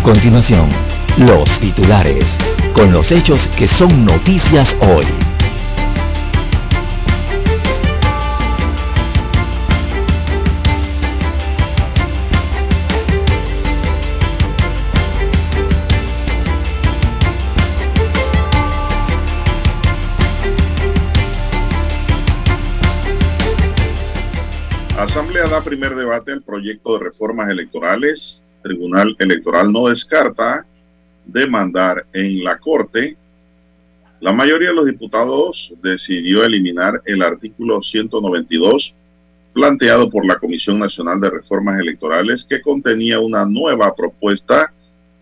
A continuación, los titulares, con los hechos que son noticias hoy. Asamblea da primer debate al proyecto de reformas electorales. Tribunal Electoral no descarta demandar en la Corte. La mayoría de los diputados decidió eliminar el artículo 192 planteado por la Comisión Nacional de Reformas Electorales que contenía una nueva propuesta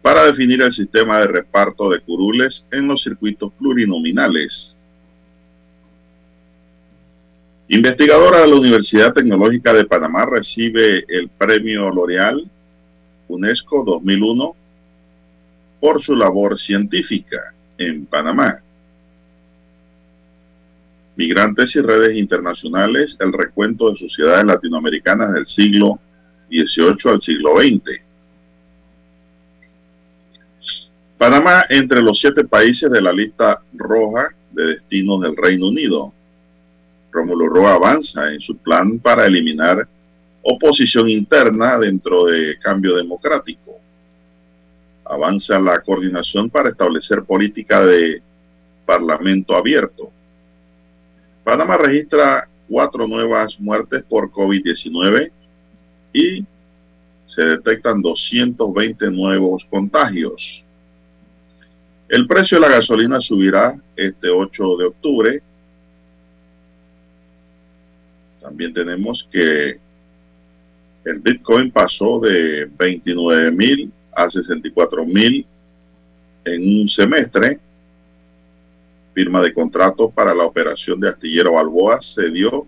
para definir el sistema de reparto de curules en los circuitos plurinominales. Investigadora de la Universidad Tecnológica de Panamá recibe el premio L'Oreal UNESCO 2001 por su labor científica en Panamá. Migrantes y redes internacionales, el recuento de sociedades latinoamericanas del siglo XVIII al siglo XX. Panamá entre los siete países de la lista roja de destinos del Reino Unido. Rómulo Roa avanza en su plan para eliminar oposición interna dentro de cambio democrático. Avanza la coordinación para establecer política de parlamento abierto. Panamá registra cuatro nuevas muertes por COVID-19 y se detectan 220 nuevos contagios. El precio de la gasolina subirá este 8 de octubre también tenemos que el Bitcoin pasó de 29 mil a 64 mil en un semestre. Firma de contratos para la operación de Astillero Balboa se dio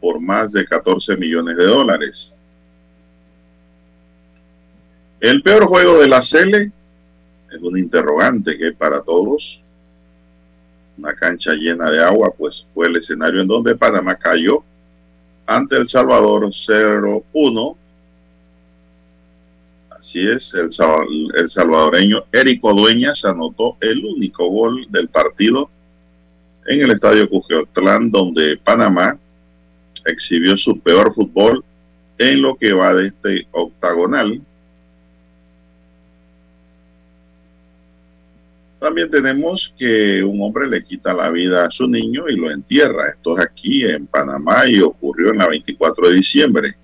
por más de 14 millones de dólares. El peor juego de la Cele es un interrogante que para todos. Una cancha llena de agua, pues fue el escenario en donde Panamá cayó ante El Salvador 0-1. Así es, el, el salvadoreño Érico Dueñas anotó el único gol del partido en el estadio Cujeotlán, donde Panamá exhibió su peor fútbol en lo que va de este octagonal También tenemos que un hombre le quita la vida a su niño y lo entierra. Esto es aquí en Panamá y ocurrió en la 24 de diciembre.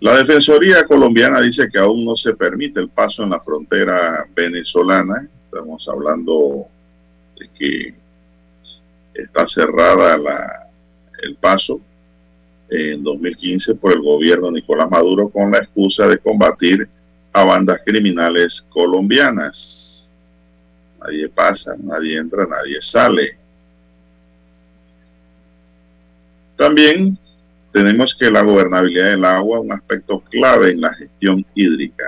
La Defensoría colombiana dice que aún no se permite el paso en la frontera venezolana. Estamos hablando de que está cerrada la, el paso en 2015 por el gobierno Nicolás Maduro con la excusa de combatir a bandas criminales colombianas. Nadie pasa, nadie entra, nadie sale. También tenemos que la gobernabilidad del agua, un aspecto clave en la gestión hídrica.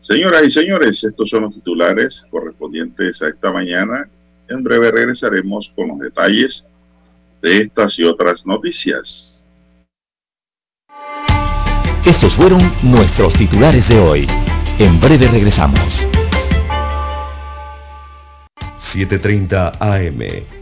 Señoras y señores, estos son los titulares correspondientes a esta mañana. En breve regresaremos con los detalles de estas y otras noticias. Estos fueron nuestros titulares de hoy. En breve regresamos. 7.30 AM.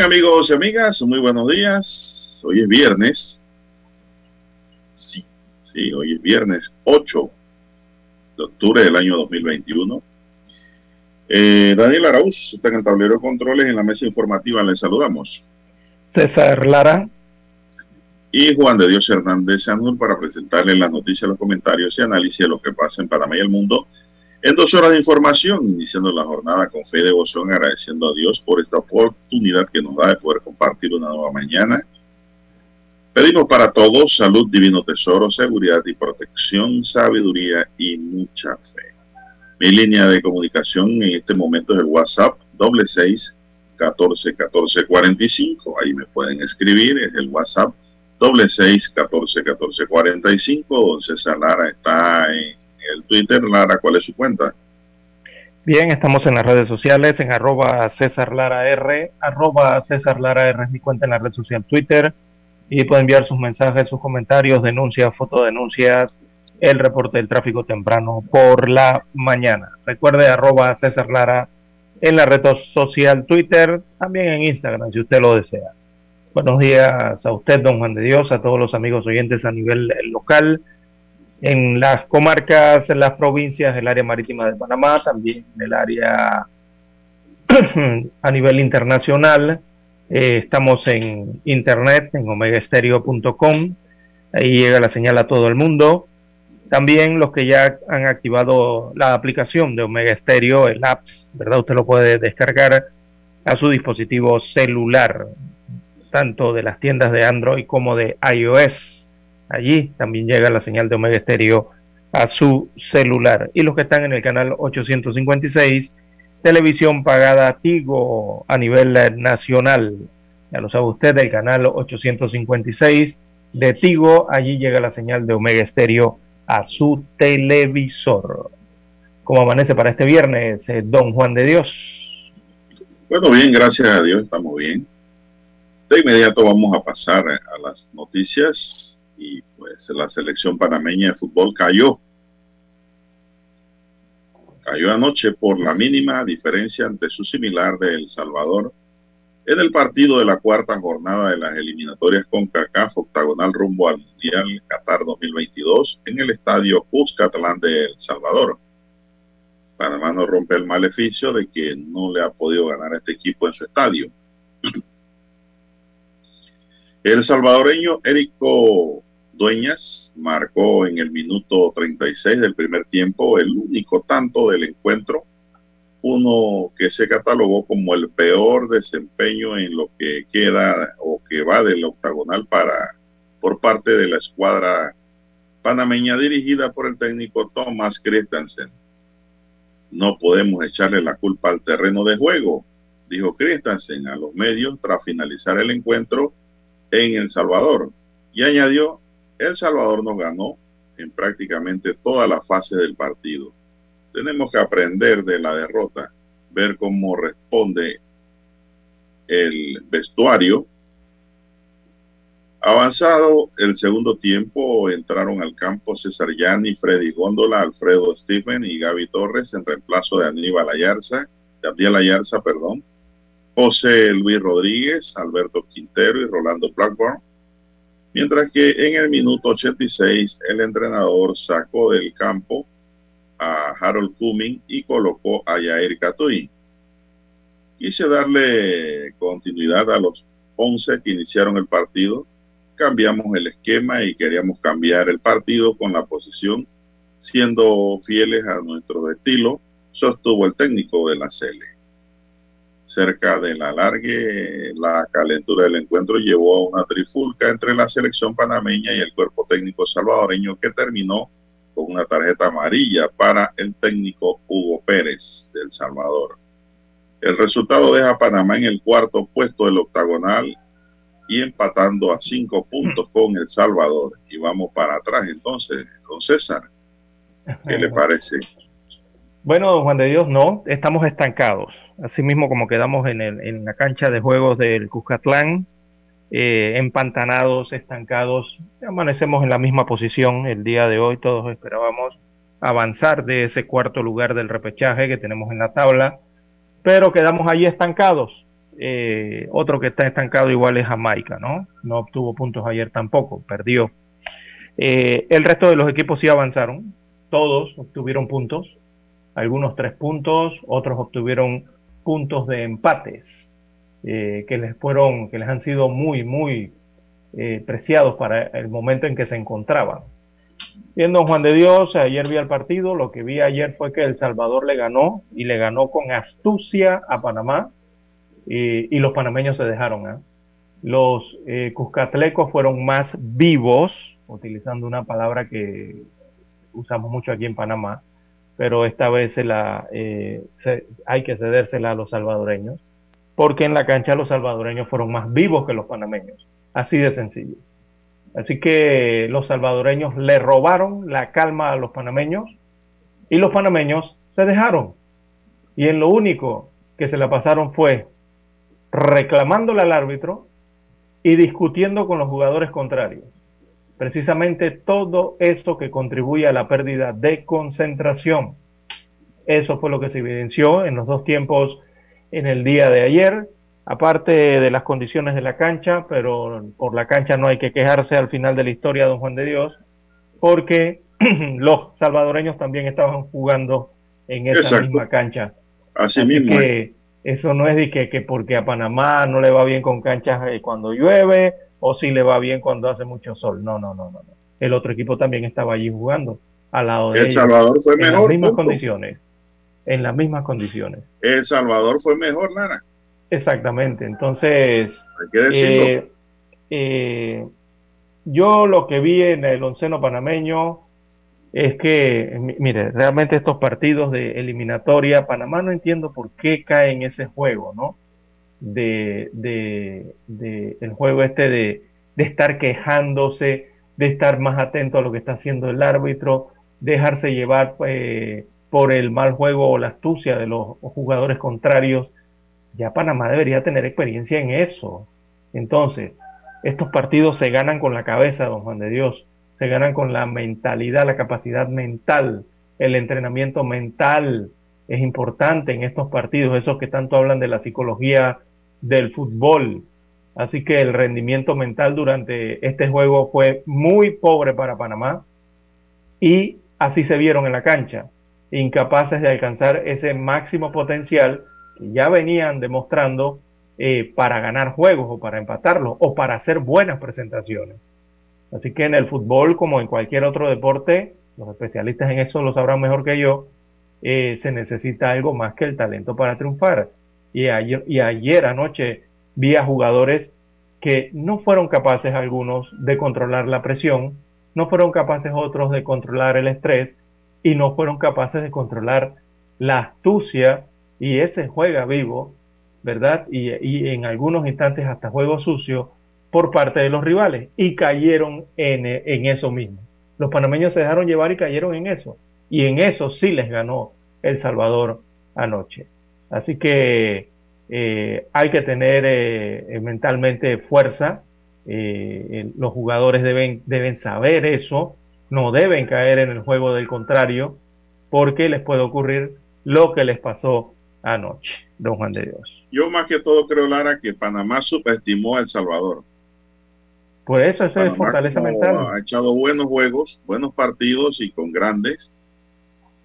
Bien, amigos y amigas, muy buenos días. Hoy es viernes. Sí, sí, hoy es viernes 8 de octubre del año 2021. Eh, Daniel Arauz está en el tablero de controles en la mesa informativa. Le saludamos. César Lara. Y Juan de Dios Hernández Sanur para presentarle las noticias, los comentarios y análisis de lo que pasa en Panamá y el mundo en dos horas de información, iniciando la jornada con fe y devoción, agradeciendo a Dios por esta oportunidad que nos da de poder compartir una nueva mañana. Pedimos para todos salud, divino tesoro, seguridad y protección, sabiduría y mucha fe. Mi línea de comunicación en este momento es el WhatsApp doble seis catorce catorce cuarenta y cinco. Ahí me pueden escribir, es el WhatsApp doble seis catorce catorce cuarenta y cinco. Don César Lara está en el Twitter. Lara, ¿cuál es su cuenta? Bien, estamos en las redes sociales, en arroba César Lara R, arroba César Lara R es mi cuenta en la red social Twitter, y puede enviar sus mensajes, sus comentarios, denuncias, fotodenuncias, el reporte del tráfico temprano por la mañana. Recuerde arroba César Lara en la red social Twitter, también en Instagram, si usted lo desea. Buenos días a usted, don Juan de Dios, a todos los amigos oyentes a nivel local en las comarcas, en las provincias del área marítima de Panamá, también en el área a nivel internacional. Eh, estamos en internet, en omegaestereo.com. Ahí llega la señal a todo el mundo. También los que ya han activado la aplicación de Omega Stereo, el apps, ¿verdad? Usted lo puede descargar a su dispositivo celular, tanto de las tiendas de Android como de iOS. Allí también llega la señal de Omega Estéreo a su celular. Y los que están en el canal 856, televisión pagada Tigo a nivel nacional. Ya lo sabe usted, el canal 856 de Tigo, allí llega la señal de Omega Estéreo a su televisor. ¿Cómo amanece para este viernes, eh, don Juan de Dios? Bueno, bien, gracias a Dios, estamos bien. De inmediato vamos a pasar a las noticias y pues la selección panameña de fútbol cayó. Cayó anoche por la mínima diferencia ante su similar de El Salvador en el partido de la cuarta jornada de las eliminatorias con CACAF octagonal rumbo al Mundial Qatar 2022 en el estadio Cuscatlán de El Salvador. Panamá no rompe el maleficio de que no le ha podido ganar a este equipo en su estadio. El salvadoreño Érico Dueñas marcó en el minuto 36 del primer tiempo el único tanto del encuentro, uno que se catalogó como el peor desempeño en lo que queda o que va del octagonal para por parte de la escuadra panameña dirigida por el técnico Thomas Christensen. No podemos echarle la culpa al terreno de juego, dijo Christensen a los medios tras finalizar el encuentro en El Salvador y añadió el Salvador nos ganó en prácticamente toda la fase del partido. Tenemos que aprender de la derrota, ver cómo responde el vestuario. Avanzado el segundo tiempo, entraron al campo César Yani, Freddy Góndola, Alfredo Stephen y Gaby Torres en reemplazo de Aníbal Ayarza, Gabriel Ayarza, perdón, José Luis Rodríguez, Alberto Quintero y Rolando Blackburn Mientras que en el minuto 86 el entrenador sacó del campo a Harold Cumming y colocó a Yair Catuy. Quise darle continuidad a los 11 que iniciaron el partido. Cambiamos el esquema y queríamos cambiar el partido con la posición, siendo fieles a nuestro estilo, sostuvo el técnico de la CL cerca de la largue, la calentura del encuentro llevó a una trifulca entre la selección panameña y el cuerpo técnico salvadoreño que terminó con una tarjeta amarilla para el técnico Hugo Pérez del Salvador. El resultado deja a Panamá en el cuarto puesto del octagonal y empatando a cinco puntos con El Salvador. Y vamos para atrás entonces, don César. ¿Qué le parece? Bueno, Juan de Dios, no, estamos estancados. Así mismo como quedamos en, la cancha de juegos del Cuscatlán, eh, empantanados, estancados, amanecemos en la misma posición el día de hoy. Todos esperábamos avanzar de ese cuarto lugar del repechaje que tenemos en la tabla, pero quedamos ahí estancados. Eh, otro que está estancado igual es Jamaica, ¿no? No obtuvo puntos ayer tampoco, perdió. Eh, el resto de los equipos sí avanzaron, todos obtuvieron puntos, algunos tres puntos, otros obtuvieron puntos de empates eh, que les fueron, que les han sido muy, muy preciados para el momento en que se encontraban. Bien, don Juan de Dios, ayer vi el partido, lo que vi ayer fue que El Salvador le ganó y le ganó con astucia a Panamá y los panameños se dejaron. ¿eh? Los eh, cuscatlecos fueron más vivos, utilizando una palabra que usamos mucho aquí en Panamá, pero esta vez se la, eh, hay que cedérsela a los salvadoreños, porque en la cancha los salvadoreños fueron más vivos que los panameños, así de sencillo. Así que los salvadoreños le robaron la calma a los panameños y los panameños se dejaron. Y en lo único que se la pasaron fue reclamándole al árbitro y discutiendo con los jugadores contrarios. Precisamente todo esto que contribuye a la pérdida de concentración. Eso fue lo que se evidenció en los dos tiempos en el día de ayer, aparte de las condiciones de la cancha, pero por la cancha no hay que quejarse al final de la historia, don Juan de Dios, porque los salvadoreños también estaban jugando en esa misma cancha. Así, mismo. Que, eso no es de que, que, porque a Panamá no le va bien con canchas eh, cuando llueve o si le va bien cuando hace mucho sol. No, no, no, no. El otro equipo también estaba allí jugando al lado de El Salvador fue en mejor. las mismas condiciones. En las mismas condiciones. El Salvador fue mejor, Lara. Exactamente. Entonces, Hay que decirlo. eh, eh, yo lo que vi en el onceno panameño es que, mi- mire, realmente estos partidos de eliminatoria, Panamá no entiendo por qué cae en ese juego, ¿no? De, de, el juego este de, de estar quejándose, de estar más atento a lo que está haciendo el árbitro, dejarse llevar eh, por el mal juego o la astucia de los jugadores contrarios. Ya Panamá debería tener experiencia en eso. Entonces, estos partidos se ganan con la cabeza, don Juan de Dios se ganan con la mentalidad, la capacidad mental, el entrenamiento mental es importante en estos partidos, esos que tanto hablan de la psicología del fútbol. Así que el rendimiento mental durante este juego fue muy pobre para Panamá y así se vieron en la cancha, incapaces de alcanzar ese máximo potencial que ya venían demostrando eh, para ganar juegos o para empatarlos o para hacer buenas presentaciones. Así que en el fútbol, como en cualquier otro deporte, los especialistas en eso lo sabrán mejor que yo, eh, se necesita algo más que el talento para triunfar. Y ayer, y ayer anoche vi a jugadores que no fueron capaces algunos de controlar la presión, no fueron capaces otros de controlar el estrés y no fueron capaces de controlar la astucia y ese juega vivo, ¿verdad? Y, en algunos instantes hasta juego sucio por parte de los rivales y cayeron en, en, eso mismo. Los panameños se dejaron llevar y cayeron en eso. Y en eso sí les ganó El Salvador anoche. Así que eh, hay que tener eh, mentalmente fuerza. Eh, los jugadores deben, deben saber eso. No deben caer en el juego del contrario porque les puede ocurrir lo que les pasó anoche, don Juan de Dios. Yo más que todo creo, Lara, que Panamá subestimó a El Salvador. Por eso, eso Panamá es fortaleza mental. Ha echado buenos juegos, buenos partidos y con grandes.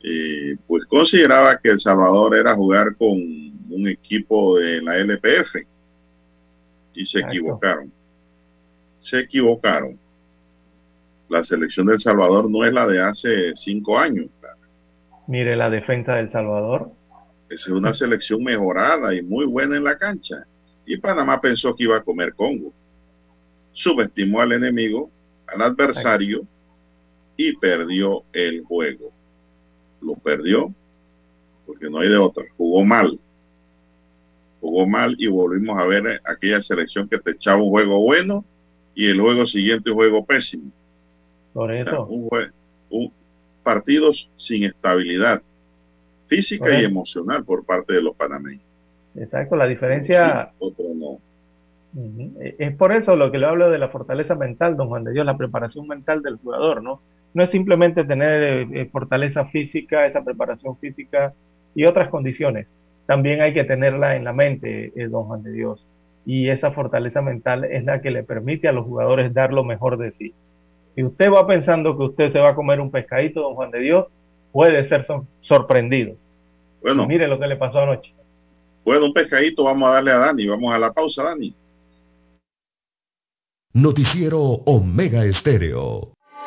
Eh, pues consideraba que El Salvador era jugar con un equipo de la LPF y se Exacto. equivocaron. Se equivocaron. La selección del Salvador no es la de hace cinco años. Mire la defensa del Salvador. Es una selección mejorada y muy buena en la cancha. Y Panamá pensó que iba a comer Congo. Subestimó al enemigo, al adversario, y perdió el juego. Lo perdió porque no hay de otra. Jugó mal. Jugó mal y volvimos a ver aquella selección que te echaba un juego bueno y el juego siguiente un juego pésimo. Por O sea, eso. un jue- un- partidos sin estabilidad física y Correcto. emocional por parte de los panameños. Exacto. La diferencia Sí, otro no. Ujú. Eh, Es por eso lo que le hablo de la fortaleza mental, don Juan de Dios, la preparación mental del jugador, ¿no? No es simplemente tener eh, eh, fortaleza física, esa preparación física y otras condiciones, también hay que tenerla en la mente, eh, don Juan de Dios. Y esa fortaleza mental es la que le permite a los jugadores dar lo mejor de sí. Si usted va pensando que usted se va a comer un pescadito, don Juan de Dios, puede ser sorprendido. Bueno. mire lo que le pasó anoche. Bueno, un pescadito vamos a darle a Dani. Vamos a la pausa, Dani. Noticiero Omega Estéreo.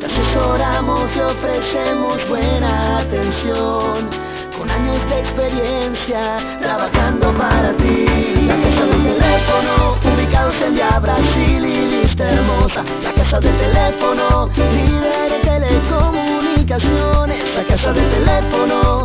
Te asesoramos y ofrecemos buena atención. Con años de experiencia trabajando para ti. La casa del teléfono, ubicados en Via Brasil y lista hermosa. La casa del teléfono, líder de telecomunicaciones. La casa del teléfono,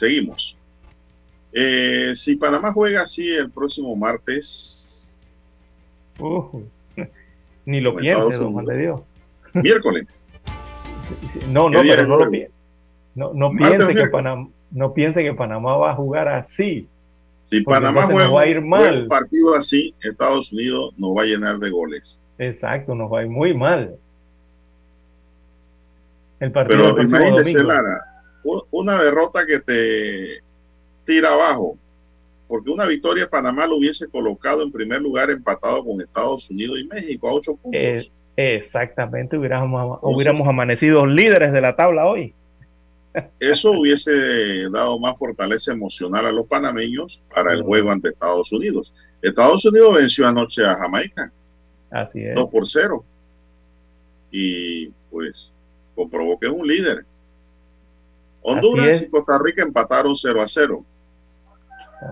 Seguimos. Eh, si Panamá juega así el próximo martes. ni lo piense, don Juan de Dios. Miércoles. no, no, pero no lo piense. No, no piense que Panamá, no piense que Panamá va a jugar así. Si Panamá juega, va a ir mal. un partido así, Estados Unidos nos va a llenar de goles. Exacto, nos va a ir muy mal. El partido Pero imagínese, Lara, una derrota que te tira abajo, porque una victoria Panamá lo hubiese colocado en primer lugar empatado con Estados Unidos y México a ocho puntos. Eh, exactamente, hubiéramos, hubiéramos amanecido líderes de la tabla hoy. Eso hubiese dado más fortaleza emocional a los panameños para el juego ante Estados Unidos. Estados Unidos venció anoche a Jamaica. Así es. 2 por 0. Y pues comprobó que es un líder. Honduras y Costa Rica empataron 0 a 0.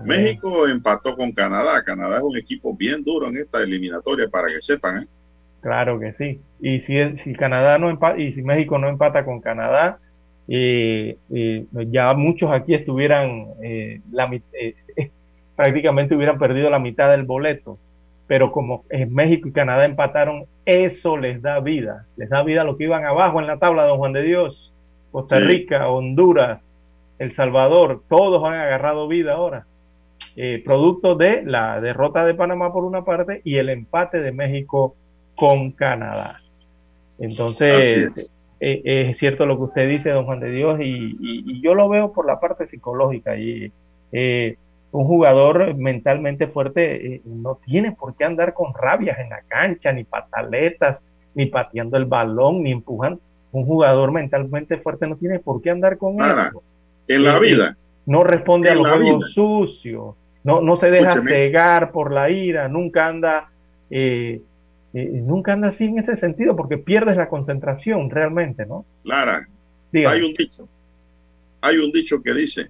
México empató con Canadá. Canadá es un equipo bien duro en esta eliminatoria para que sepan. ¿eh? Claro que sí. Y si, si Canadá no empata, y si México no empata con Canadá, eh, eh, ya muchos aquí estuvieran la, prácticamente hubieran perdido la mitad del boleto. Pero como México y Canadá empataron, eso les da vida. Les da vida a lo que iban abajo en la tabla, don Juan de Dios. Costa Rica, Honduras, El Salvador, todos han agarrado vida ahora. Eh, producto de la derrota de Panamá por una parte y el empate de México con Canadá. Entonces, eh, es. cierto lo que usted dice, don Juan de Dios, y, yo lo veo por la parte psicológica. Y, eh, un jugador mentalmente fuerte no tiene por qué andar con rabias en la cancha, ni pataletas, ni pateando el balón, ni empujando un jugador mentalmente fuerte no tiene por qué andar con eso. En la vida. No responde a los juegos sucios, no, no se deja cegar por la ira, nunca anda, eh, eh, nunca anda así en ese sentido, porque pierdes la concentración realmente, ¿no? Clara, hay un dicho. hay un dicho que dice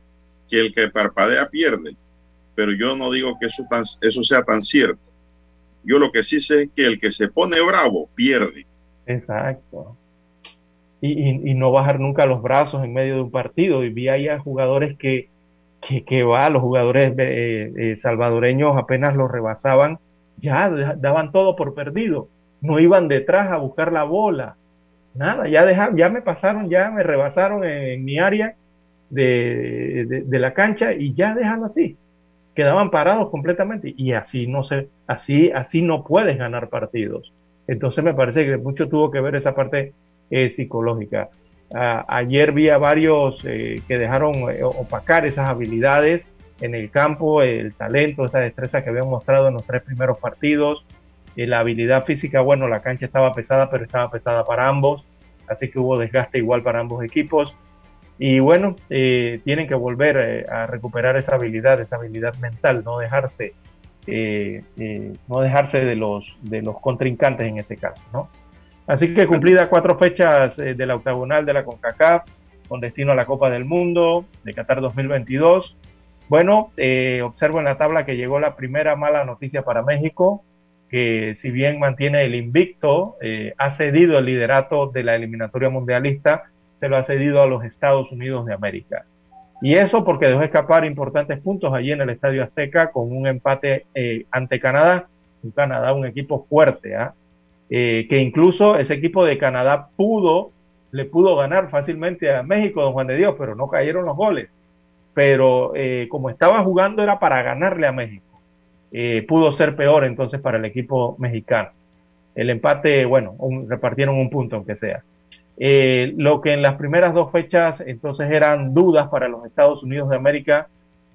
que el que parpadea pierde, pero yo no digo que eso, tan, eso sea tan cierto. Yo lo que sí sé es que el que se pone bravo pierde. Exacto. Y, no bajar nunca los brazos en medio de un partido. Y vi ahí a jugadores que, que, va, los jugadores eh, eh, salvadoreños apenas los rebasaban, ya daban todo por perdido. No iban detrás a buscar la bola. Nada, ya, dejaron, ya me pasaron, ya me rebasaron en, mi área de, de, la cancha y ya dejan así quedaban parados completamente y así no se, así, así no puedes ganar partidos. Entonces me parece que mucho tuvo que ver esa parte eh, psicológica. ayer vi a varios eh, que dejaron eh, opacar esas habilidades en el campo, el talento, esa destreza que habían mostrado en los tres primeros partidos, la habilidad física, bueno, la cancha estaba pesada, pero estaba pesada para ambos, así que hubo desgaste igual para ambos equipos. Y bueno, tienen que volver a recuperar esa habilidad, esa habilidad mental, no dejarse, no dejarse de los, de los contrincantes en este caso, ¿no? Así que cumplida cuatro fechas de la octagonal de la CONCACAF, con destino a la Copa del Mundo de Qatar 2022. Bueno, observo en la tabla que llegó la primera mala noticia para México, que si bien mantiene el invicto, ha cedido el liderato de la eliminatoria mundialista se lo ha cedido a los Estados Unidos de América. Y eso porque dejó escapar importantes puntos allí en el Estadio Azteca con un empate eh, ante Canadá. Un Canadá, un equipo fuerte, ¿ah? Eh, que incluso ese equipo de Canadá pudo, le pudo ganar fácilmente a México, don Juan de Dios, pero no cayeron los goles. Pero eh, como estaba jugando era para ganarle a México. pudo ser peor entonces para el equipo mexicano. El empate, bueno, repartieron un punto aunque sea. Eh, lo que en las primeras dos fechas entonces eran dudas para los Estados Unidos de América,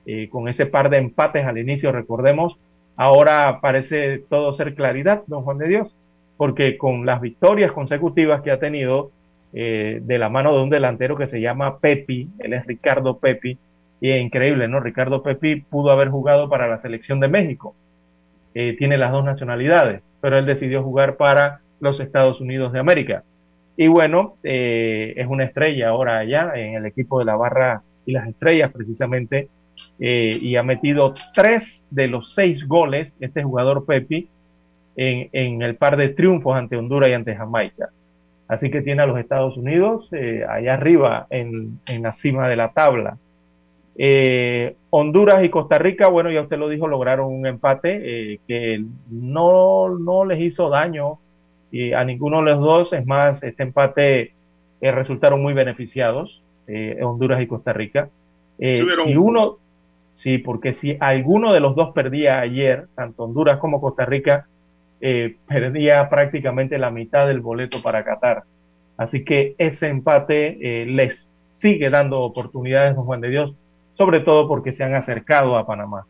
eh, con ese par de empates al inicio, recordemos, ahora parece todo ser claridad, don Juan de Dios, porque con las victorias consecutivas que ha tenido eh, de la mano de un delantero que se llama Pepi, él es Ricardo Pepi, y es increíble, ¿no? Ricardo Pepi pudo haber jugado para la selección de México, tiene las dos nacionalidades, pero él decidió jugar para los Estados Unidos de América. Y bueno, eh, es una estrella ahora allá en el equipo de la Barra y las Estrellas precisamente, eh, y ha metido tres de los seis goles, este jugador Pepi, en, el par de triunfos ante Honduras y ante Jamaica. Así que tiene a los Estados Unidos eh, allá arriba en, la cima de la tabla. Honduras y Costa Rica, bueno, ya usted lo dijo, lograron un empate que no, no les hizo daño y a ninguno de los dos, es más, este empate eh, resultaron muy beneficiados, eh, Honduras y Costa Rica. Eh, y uno, sí, porque si alguno de los dos perdía ayer, tanto Honduras como Costa Rica, perdía prácticamente la mitad del boleto para Qatar. Así que ese empate les sigue dando oportunidades, don Juan de Dios, sobre todo porque se han acercado a Panamá.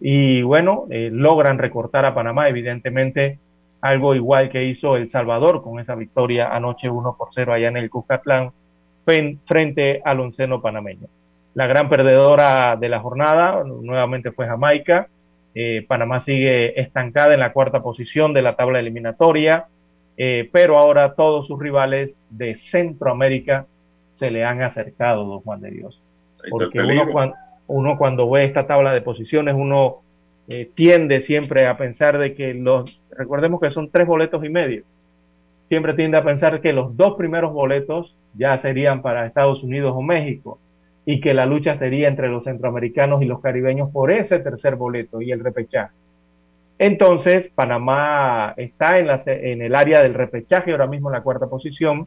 Y bueno, logran recortar a Panamá, evidentemente algo igual que hizo El Salvador con esa victoria anoche 1 por 0 allá en el Cuscatlán frente al onceno panameño. La gran perdedora de la jornada nuevamente fue Jamaica. Eh, Panamá sigue estancada en la cuarta posición de la tabla eliminatoria, eh, pero ahora todos sus rivales de Centroamérica se le han acercado, don Juan de Dios. Porque uno, uno cuando ve esta tabla de posiciones, uno eh, tiende siempre a pensar de que los, recordemos que son tres boletos y medio, siempre tiende a pensar que los dos primeros boletos ya serían para Estados Unidos o México y que la lucha sería entre los centroamericanos y los caribeños por ese tercer boleto y el repechaje. Entonces, Panamá está en, la, en el área del repechaje, ahora mismo en la cuarta posición,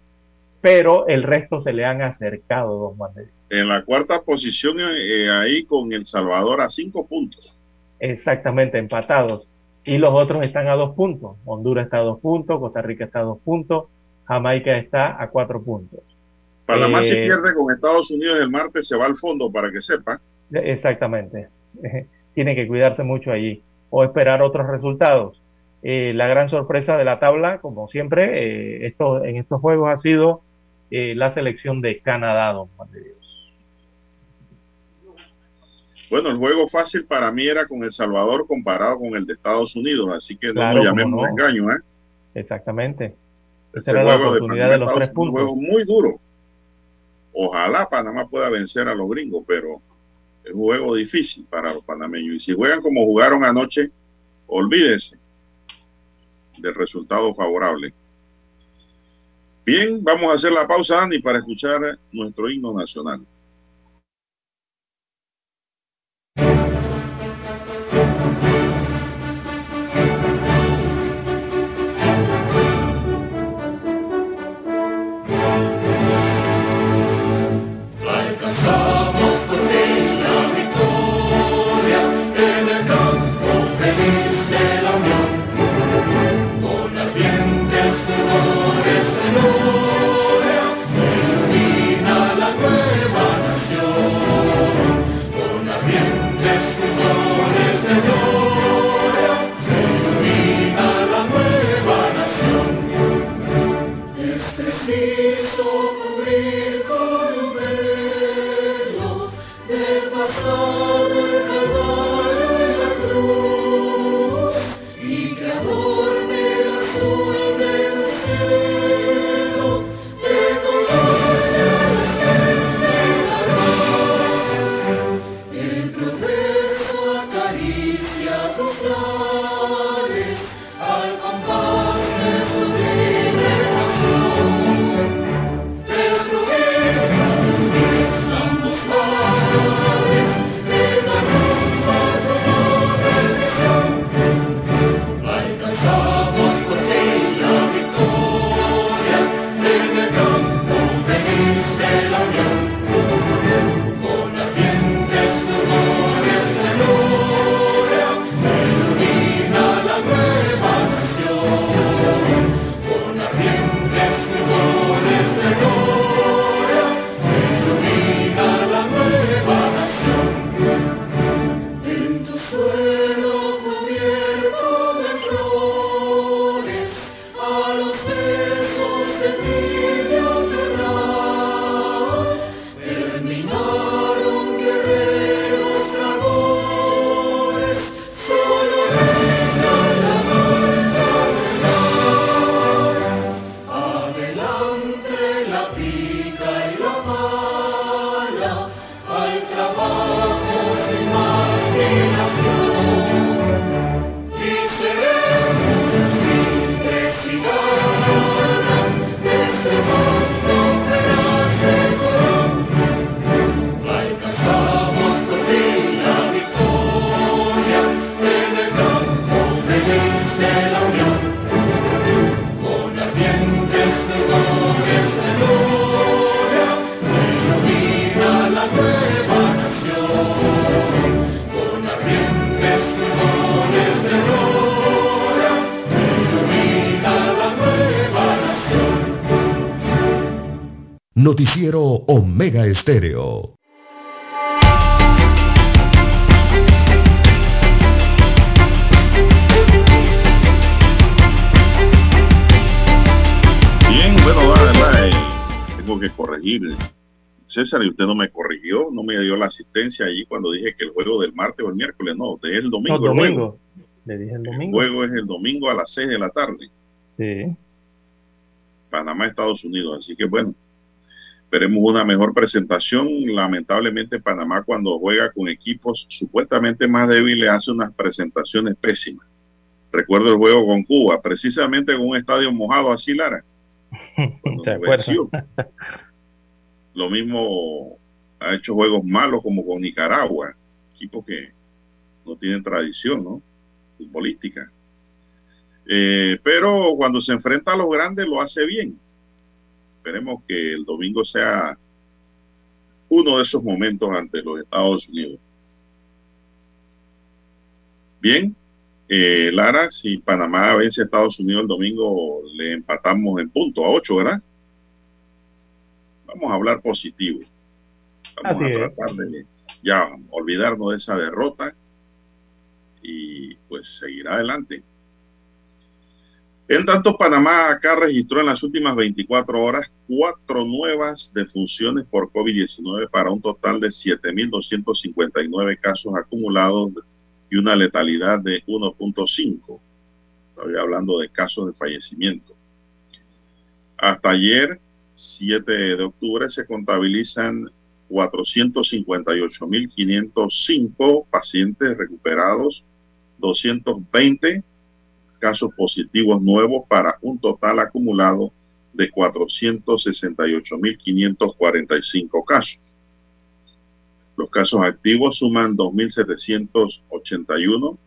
pero el resto se le han acercado, dos Juan En la cuarta posición, eh, ahí con El Salvador a cinco puntos exactamente empatados. Y los otros están a dos puntos. Honduras está a dos puntos, Costa Rica está a dos puntos, Jamaica está a cuatro puntos. Panamá si eh, pierde con Estados Unidos el martes se va al fondo para que sepa. Exactamente. Tiene que cuidarse mucho allí o esperar otros resultados. Eh, la gran sorpresa de la tabla, como siempre, eh, esto, en estos juegos ha sido la selección de Canadá, don Juan de Dios. Bueno, el juego fácil para mí era con El Salvador comparado con el de Estados Unidos, así que no lo llamemos engaño, ¿eh? Exactamente. Esa era la oportunidad de, los tres puntos. Un juego muy duro. Ojalá Panamá pueda vencer a los gringos, pero es un juego difícil para los panameños. Y si juegan como jugaron anoche, olvídese del resultado favorable. Bien, vamos a hacer la pausa, Dani, para escuchar nuestro himno nacional. Estéreo. Bien, bueno, la eh, tengo que corregir. César, y usted no me corrigió, no me dio la asistencia allí cuando dije que el juego del martes o el miércoles, no, es el domingo. No, domingo. Le dije el domingo. El juego es el domingo a las 6 de la tarde. Sí. Panamá, Estados Unidos. Así que bueno, Esperemos una mejor presentación. Lamentablemente Panamá cuando juega con equipos supuestamente más débiles hace unas presentaciones pésimas. Recuerdo el juego con Cuba, precisamente con un estadio mojado así, Lara. Lo mismo ha hecho juegos malos como con Nicaragua, equipo que no tienen tradición, ¿no? Futbolística. Eh, pero cuando se enfrenta a los grandes lo hace bien Esperemos que el domingo sea uno de esos momentos ante los Estados Unidos. Bien, eh, Lara, si Panamá vence a Estados Unidos el domingo, le empatamos en punto a 8, ¿verdad? Vamos a hablar positivo. Vamos a tratar de ya olvidarnos de esa derrota y pues seguir adelante. En tanto, Panamá acá registró en las últimas 24 horas cuatro nuevas defunciones por COVID-19 para un total de 7.259 casos acumulados y una letalidad de 1.5. Estoy hablando de casos de fallecimiento. Hasta ayer 7 de octubre se contabilizan 458.505 pacientes recuperados, 220 casos positivos nuevos para un total acumulado de 468.545 casos. Los casos activos suman 2.781.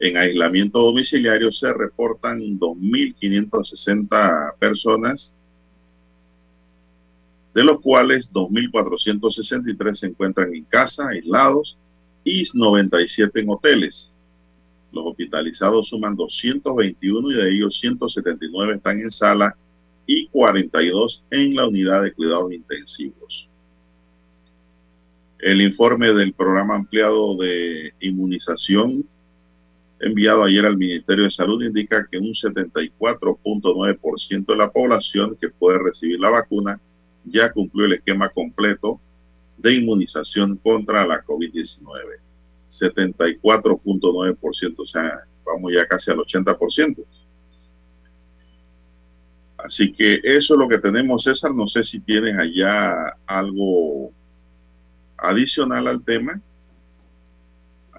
En aislamiento domiciliario se reportan 2.560 personas de los cuales 2.463 se encuentran en casa, aislados, y 97 en hoteles. Los hospitalizados suman 221 y de ellos 179 están en sala y 42 en la unidad de cuidados intensivos. El informe del programa ampliado de inmunización enviado ayer al Ministerio de Salud indica que un 74.9% de la población que puede recibir la vacuna ya cumplió el esquema completo de inmunización contra la COVID-19. 74.9%, o sea, vamos ya casi al 80%. Así que eso es lo que tenemos, César. No sé si tienes allá algo adicional al tema.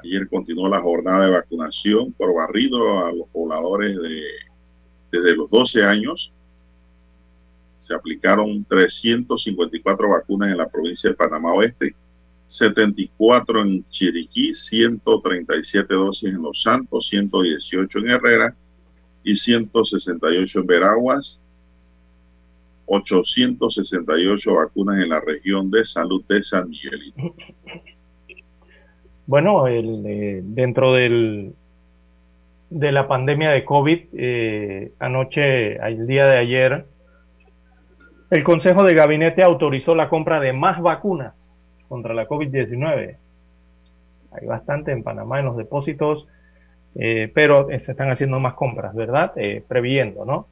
Ayer continuó la jornada de vacunación por barrido a los pobladores de desde los 12 años se aplicaron 354 vacunas en la provincia de Panamá Oeste, 74 en Chiriquí, 137 dosis en Los Santos, 118 en Herrera y 168 en Veraguas, 868 vacunas en la región de salud de San Miguelito. Bueno, el, eh, dentro del, de la pandemia de COVID, eh, anoche, el día de ayer, el Consejo de Gabinete autorizó la compra de más vacunas contra la COVID-19. Hay bastante en Panamá en los depósitos, eh, pero se están haciendo más compras, ¿verdad? Eh, previendo, ¿no?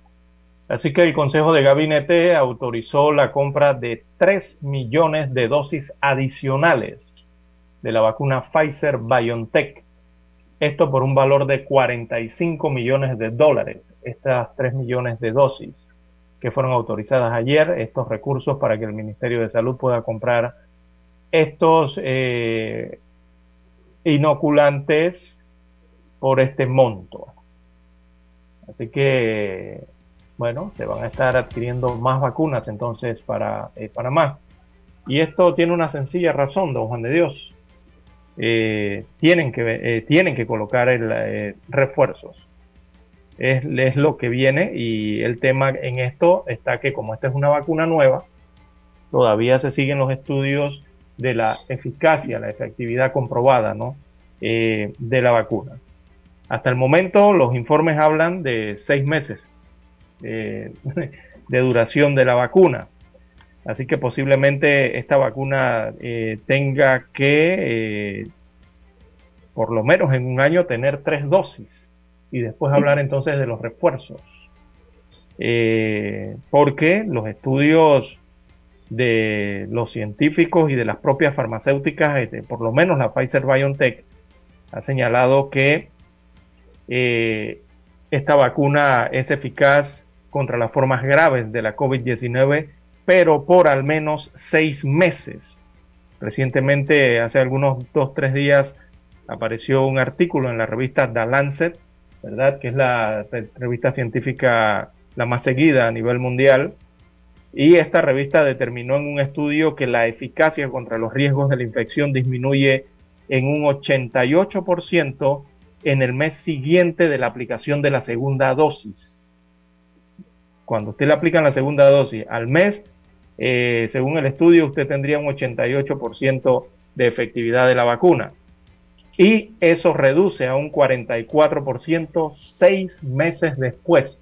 Así que el Consejo de Gabinete autorizó la compra de 3 millones de dosis adicionales de la vacuna Pfizer BioNTech. Esto por un valor de 45 millones de dólares, estas 3 millones de dosis que fueron autorizadas ayer, estos recursos para que el Ministerio de Salud pueda comprar estos eh, inoculantes por este monto. Así que, bueno, se van a estar adquiriendo más vacunas entonces para eh, Panamá. Y esto tiene una sencilla razón, don Juan de Dios. Eh, tienen, que, tienen que colocar refuerzos es, lo que viene y el tema en esto está que como esta es una vacuna nueva, todavía se siguen los estudios de la eficacia, la efectividad comprobada ¿no? Eh, de la vacuna. Hasta el momento los informes hablan de seis meses eh, de duración de la vacuna. Así que posiblemente esta vacuna eh, tenga que, por lo menos en un año, tener tres dosis y después hablar entonces de los refuerzos. Porque los estudios de los científicos y de las propias farmacéuticas, este, por lo menos la Pfizer BioNTech, ha señalado que eh, esta vacuna es eficaz contra las formas graves de la COVID-19, pero por al menos seis meses. Recientemente, hace algunos dos, tres días, apareció un artículo en la revista The Lancet ¿verdad? Que es la revista científica la más seguida a nivel mundial. Y esta revista determinó en un estudio que la eficacia contra los riesgos de la infección disminuye en un 88% en el mes siguiente de la aplicación de la segunda dosis. Cuando usted le aplica la segunda dosis al mes, eh, según el estudio, usted tendría un 88% de efectividad de la vacuna y eso reduce a un 44% seis meses después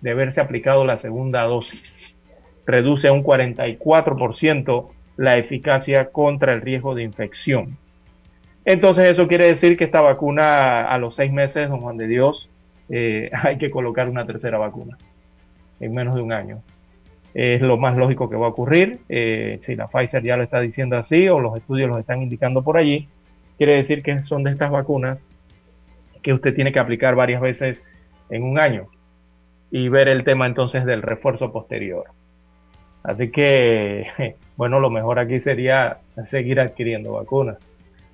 de haberse aplicado la segunda dosis. Reduce a un 44% la eficacia contra el riesgo de infección. Entonces eso quiere decir que esta vacuna a los seis meses, don Juan de Dios, eh, hay que colocar una tercera vacuna en menos de un año. Es lo más lógico que va a ocurrir. Eh, si la Pfizer ya lo está diciendo así o los estudios lo están indicando por allí, quiere decir que son de estas vacunas que usted tiene que aplicar varias veces en un año y ver el tema entonces del refuerzo posterior. Así que, bueno, lo mejor aquí sería seguir adquiriendo vacunas.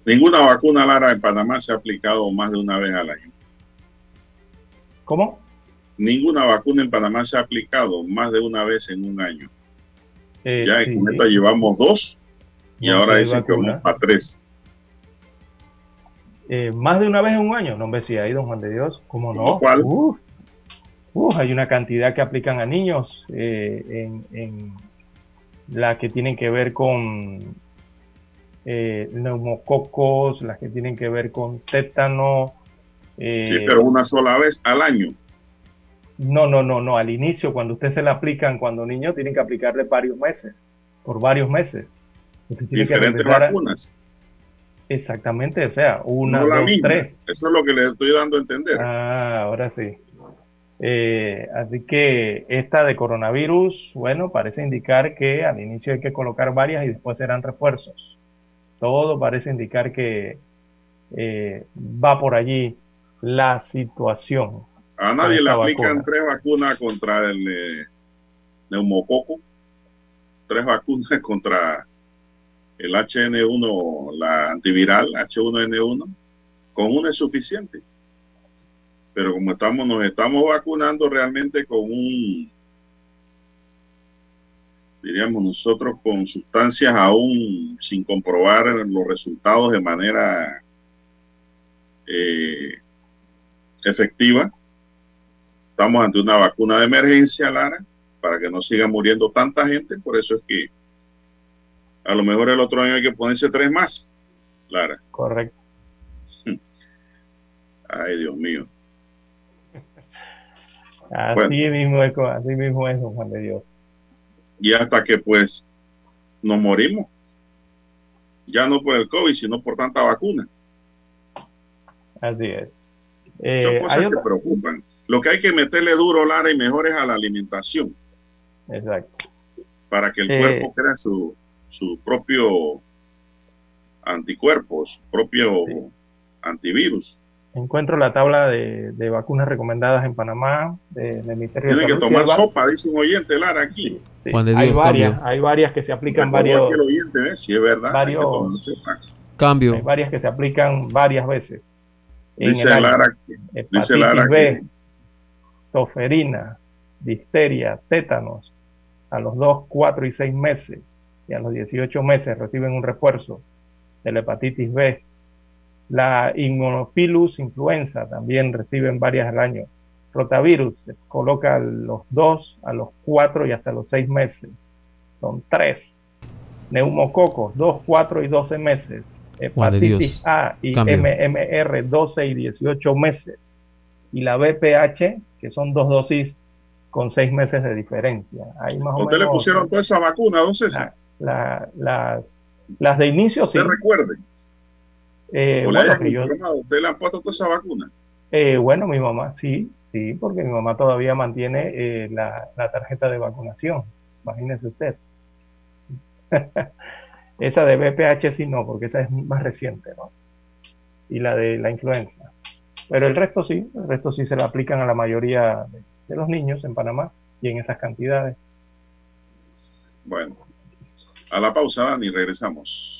Ninguna vacuna, Lara, en Panamá se ha aplicado más de una vez al año. ¿Cómo? Ninguna vacuna en Panamá se ha aplicado más de una vez en un año. Eh, ya en esta llevamos dos y ahora dicen que vamos a tres. Eh, más de una vez en un año, no me decía ahí, don Juan de Dios, ¿cómo no? Hay una cantidad que aplican a niños eh, en, las que tienen que ver con eh, neumococos, las que tienen que ver con tétano. sí, pero una sola vez al año. No, no, no, no. Al inicio, cuando usted se la aplican, cuando niños tienen que aplicarle varios meses, por varios meses. Diferentes vacunas. Exactamente, o sea, una, dos, tres. Eso es lo que le estoy dando a entender. Ah, ahora sí. Eh, así que esta de coronavirus, bueno, parece indicar que al inicio hay que colocar varias y después serán refuerzos. Todo parece indicar que eh, va por allí la situación. A nadie le aplican tres vacunas contra el eh, neumococo, tres vacunas contra el HN1, la antiviral H1N1, con una es suficiente. Pero como estamos, nos estamos vacunando realmente con un, diríamos nosotros, con sustancias aún sin comprobar los resultados de manera eh, efectiva. Estamos ante una vacuna de emergencia, Lara, para que no siga muriendo tanta gente. Por eso es que a lo mejor el otro año hay que ponerse tres más, Lara. Correcto. Ay, Dios mío. Así mismo es, así mismo es, Juan de Dios. Y hasta que pues nos morimos. Ya no por el COVID, sino por tanta vacuna. Así es. Son eh, cosas que preocupan. Lo que hay que meterle duro, Lara, y mejor es a la alimentación. Exacto. Para que el cuerpo eh, crea su, su propio anticuerpos, propio antivirus encuentro la tabla de, vacunas recomendadas en Panamá del Ministerio Tiene que tomar sopa, dice un oyente, Lara, aquí. hay, varias, hay varias que se aplican varios... oyente, Si es verdad. Varios, cambio. Hay varias que se aplican varias veces. Dice Lara, dice Lara B, toferina, difteria, tétanos, a los 2, 4 y 6 meses y a los 18 meses reciben un refuerzo de la hepatitis B, la Immunophilus influenza también reciben varias al año. Rotavirus se coloca a los 2, a los 4 y hasta los 6 meses. Son 3. Neumococos, 2, 4 y 12 meses. Hepatitis A y MMR, 12 y 18 meses. Y la BPH, que son dos dosis con 6 meses de diferencia. Ahí más ¿Usted le pusieron toda esa vacuna, don César? las, las de inicio sí. recuerde. Eh, bueno, ¿Usted le han puesto toda esa vacuna? Eh, bueno, mi mamá sí, sí, porque mi mamá todavía mantiene eh, la, tarjeta de vacunación. Imagínese usted. esa de BPH sí no, porque esa es más reciente, ¿no? Y la de la influenza. Pero el resto sí, el resto sí se la aplican a la mayoría de, de los niños en Panamá y en esas cantidades. Bueno, a la pausa, Dani, regresamos.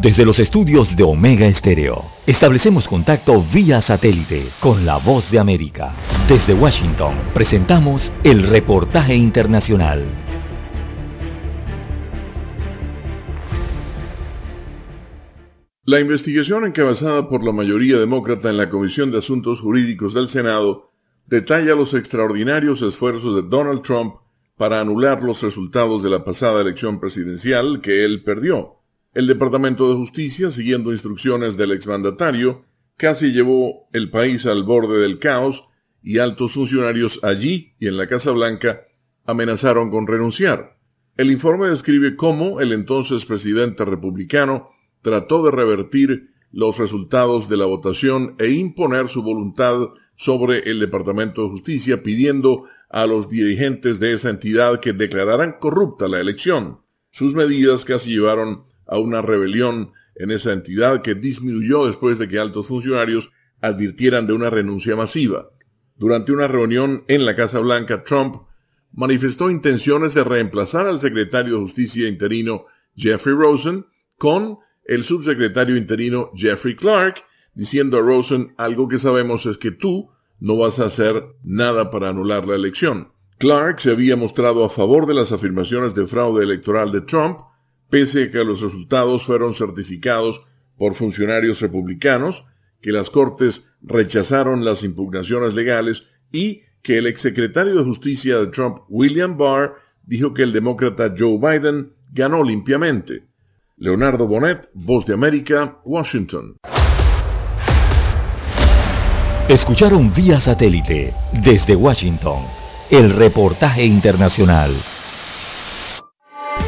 Desde los estudios de Omega Stereo, establecemos contacto vía satélite con la voz de América. Desde Washington, presentamos el reportaje internacional. La investigación encabezada por la mayoría demócrata en la Comisión de Asuntos Jurídicos del Senado detalla los extraordinarios esfuerzos de Donald Trump para anular los resultados de la pasada elección presidencial que él perdió. El Departamento de Justicia, siguiendo instrucciones del exmandatario, casi llevó el país al borde del caos y altos funcionarios allí y en la Casa Blanca amenazaron con renunciar. El informe describe cómo el entonces presidente republicano trató de revertir los resultados de la votación e imponer su voluntad sobre el Departamento de Justicia pidiendo a los dirigentes de esa entidad que declararan corrupta la elección. Sus medidas casi llevaron a una rebelión en esa entidad que disminuyó después de que altos funcionarios advirtieran de una renuncia masiva. Durante una reunión en la Casa Blanca, Trump manifestó intenciones de reemplazar al secretario de Justicia interino Jeffrey Rosen con el subsecretario interino Jeffrey Clark, diciendo a Rosen algo que sabemos es que tú no vas a hacer nada para anular la elección. Clark se había mostrado a favor de las afirmaciones de fraude electoral de Trump, pese a que los resultados fueron certificados por funcionarios republicanos, que las Cortes rechazaron las impugnaciones legales y que el exsecretario de Justicia de Trump, William Barr, dijo que el demócrata Joe Biden ganó limpiamente. Leonardo Bonet, Voz de América, Washington. Escucharon vía satélite desde Washington el reportaje internacional.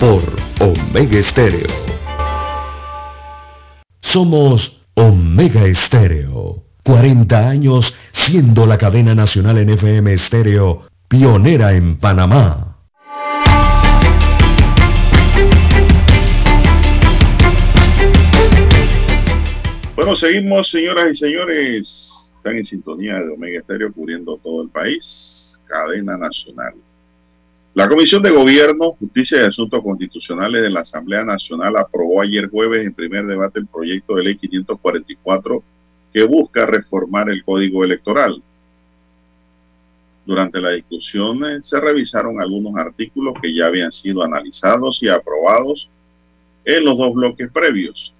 Por Omega Estéreo. Somos Omega Estéreo. 40 años siendo la cadena nacional en FM estéreo pionera en Panamá. Bueno, seguimos, señoras y señores. Están en sintonía de Omega Estéreo cubriendo todo el país. Cadena nacional. La Comisión de Gobierno, Justicia y Asuntos Constitucionales de la Asamblea Nacional aprobó ayer jueves en primer debate el proyecto de ley 544 que busca reformar el código electoral. Durante la discusión eh, se revisaron algunos artículos que ya habían sido analizados y aprobados en los dos bloques previos.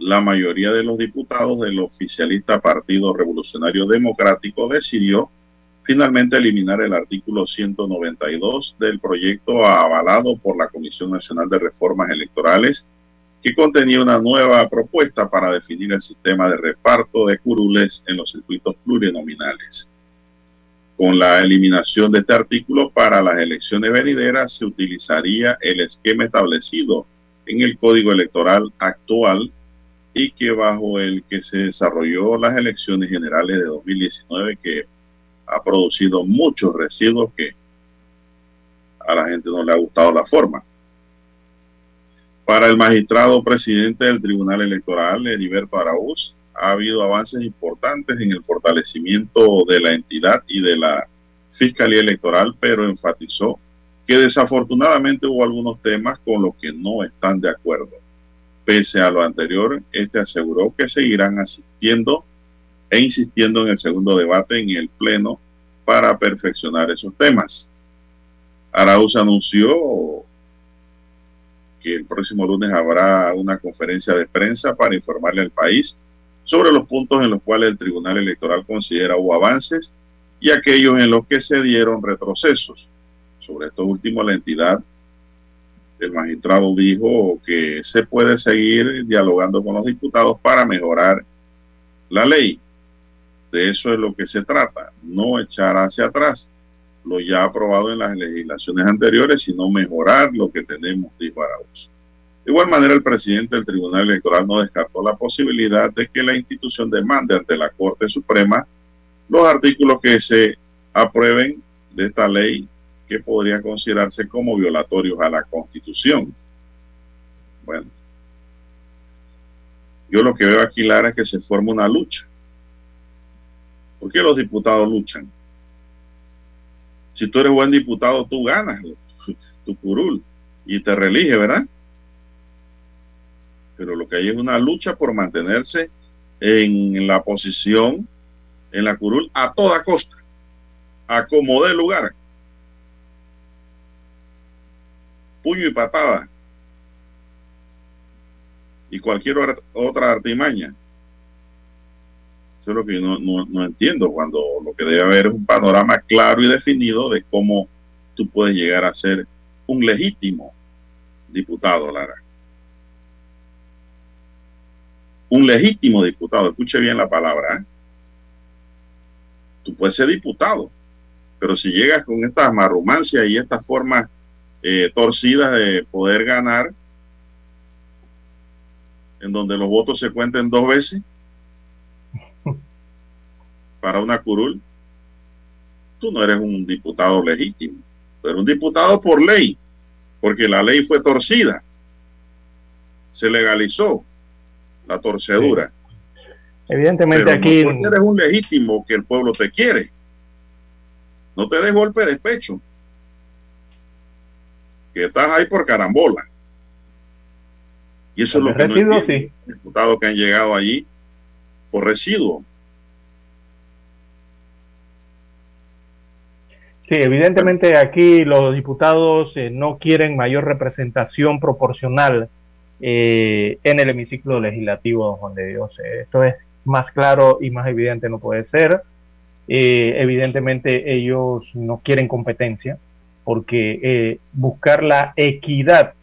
La mayoría de los diputados del oficialista Partido Revolucionario Democrático decidió finalmente eliminar el artículo 192 del proyecto avalado por la Comisión Nacional de Reformas Electorales que contenía una nueva propuesta para definir el sistema de reparto de curules en los circuitos plurinominales. Con la eliminación de este artículo para las elecciones venideras se utilizaría el esquema establecido en el Código Electoral actual y que bajo el que se desarrolló las elecciones generales de 2019 que ha producido muchos residuos que a la gente no le ha gustado la forma. Para el magistrado presidente del Tribunal Electoral, Heriberto Araúz, ha habido avances importantes en el fortalecimiento de la entidad y de la Fiscalía Electoral, pero enfatizó que desafortunadamente hubo algunos temas con los que no están de acuerdo. Pese a lo anterior, este aseguró que seguirán asistiendo e insistiendo en el segundo debate en el Pleno para perfeccionar esos temas. Araúz anunció que el próximo lunes habrá una conferencia de prensa para informarle al país sobre los puntos en los cuales el Tribunal Electoral considera hubo avances y aquellos en los que se dieron retrocesos. Sobre esto último, la entidad, el magistrado dijo que se puede seguir dialogando con los diputados para mejorar la ley. De eso es lo que se trata, no echar hacia atrás lo ya aprobado en las legislaciones anteriores, sino mejorar lo que tenemos, dijo Arauz. De igual manera, el presidente del Tribunal Electoral no descartó la posibilidad de que la institución demande ante la Corte Suprema los artículos que se aprueben de esta ley que podrían considerarse como violatorios a la Constitución. Bueno, yo lo que veo aquí, Lara, es que se forma una lucha. ¿Por qué los diputados luchan? Si tú eres buen diputado, tú ganas tu curul y te relige, ¿verdad? Pero lo que hay es una lucha por mantenerse en la posición, en la curul, a toda costa, a como dé lugar. Puño y patada. Y cualquier otra artimaña Eso es lo que yo no, entiendo, cuando lo que debe haber es un panorama claro y definido de cómo tú puedes llegar a ser un legítimo diputado, Lara. Un legítimo diputado, escuche bien la palabra. ¿eh? Tú puedes ser diputado, pero si llegas con esta marrumancia y estas formas eh, torcidas de poder ganar, en donde los votos se cuenten dos veces, para una curul, tú no eres un diputado legítimo, pero un diputado por ley, porque la ley fue torcida, se legalizó la torcedura. Evidentemente aquí... No eres un legítimo que el pueblo te quiere. No te des golpe de pecho. Que estás ahí por carambola. Y eso es lo que no sí. diputados que han llegado allí por residuo. Sí, evidentemente aquí los diputados eh, no quieren mayor representación proporcional eh, en el hemiciclo legislativo, don Juan de Dios. Eh, esto es más claro y más evidente no puede ser. evidentemente ellos no quieren competencia porque buscar la equidad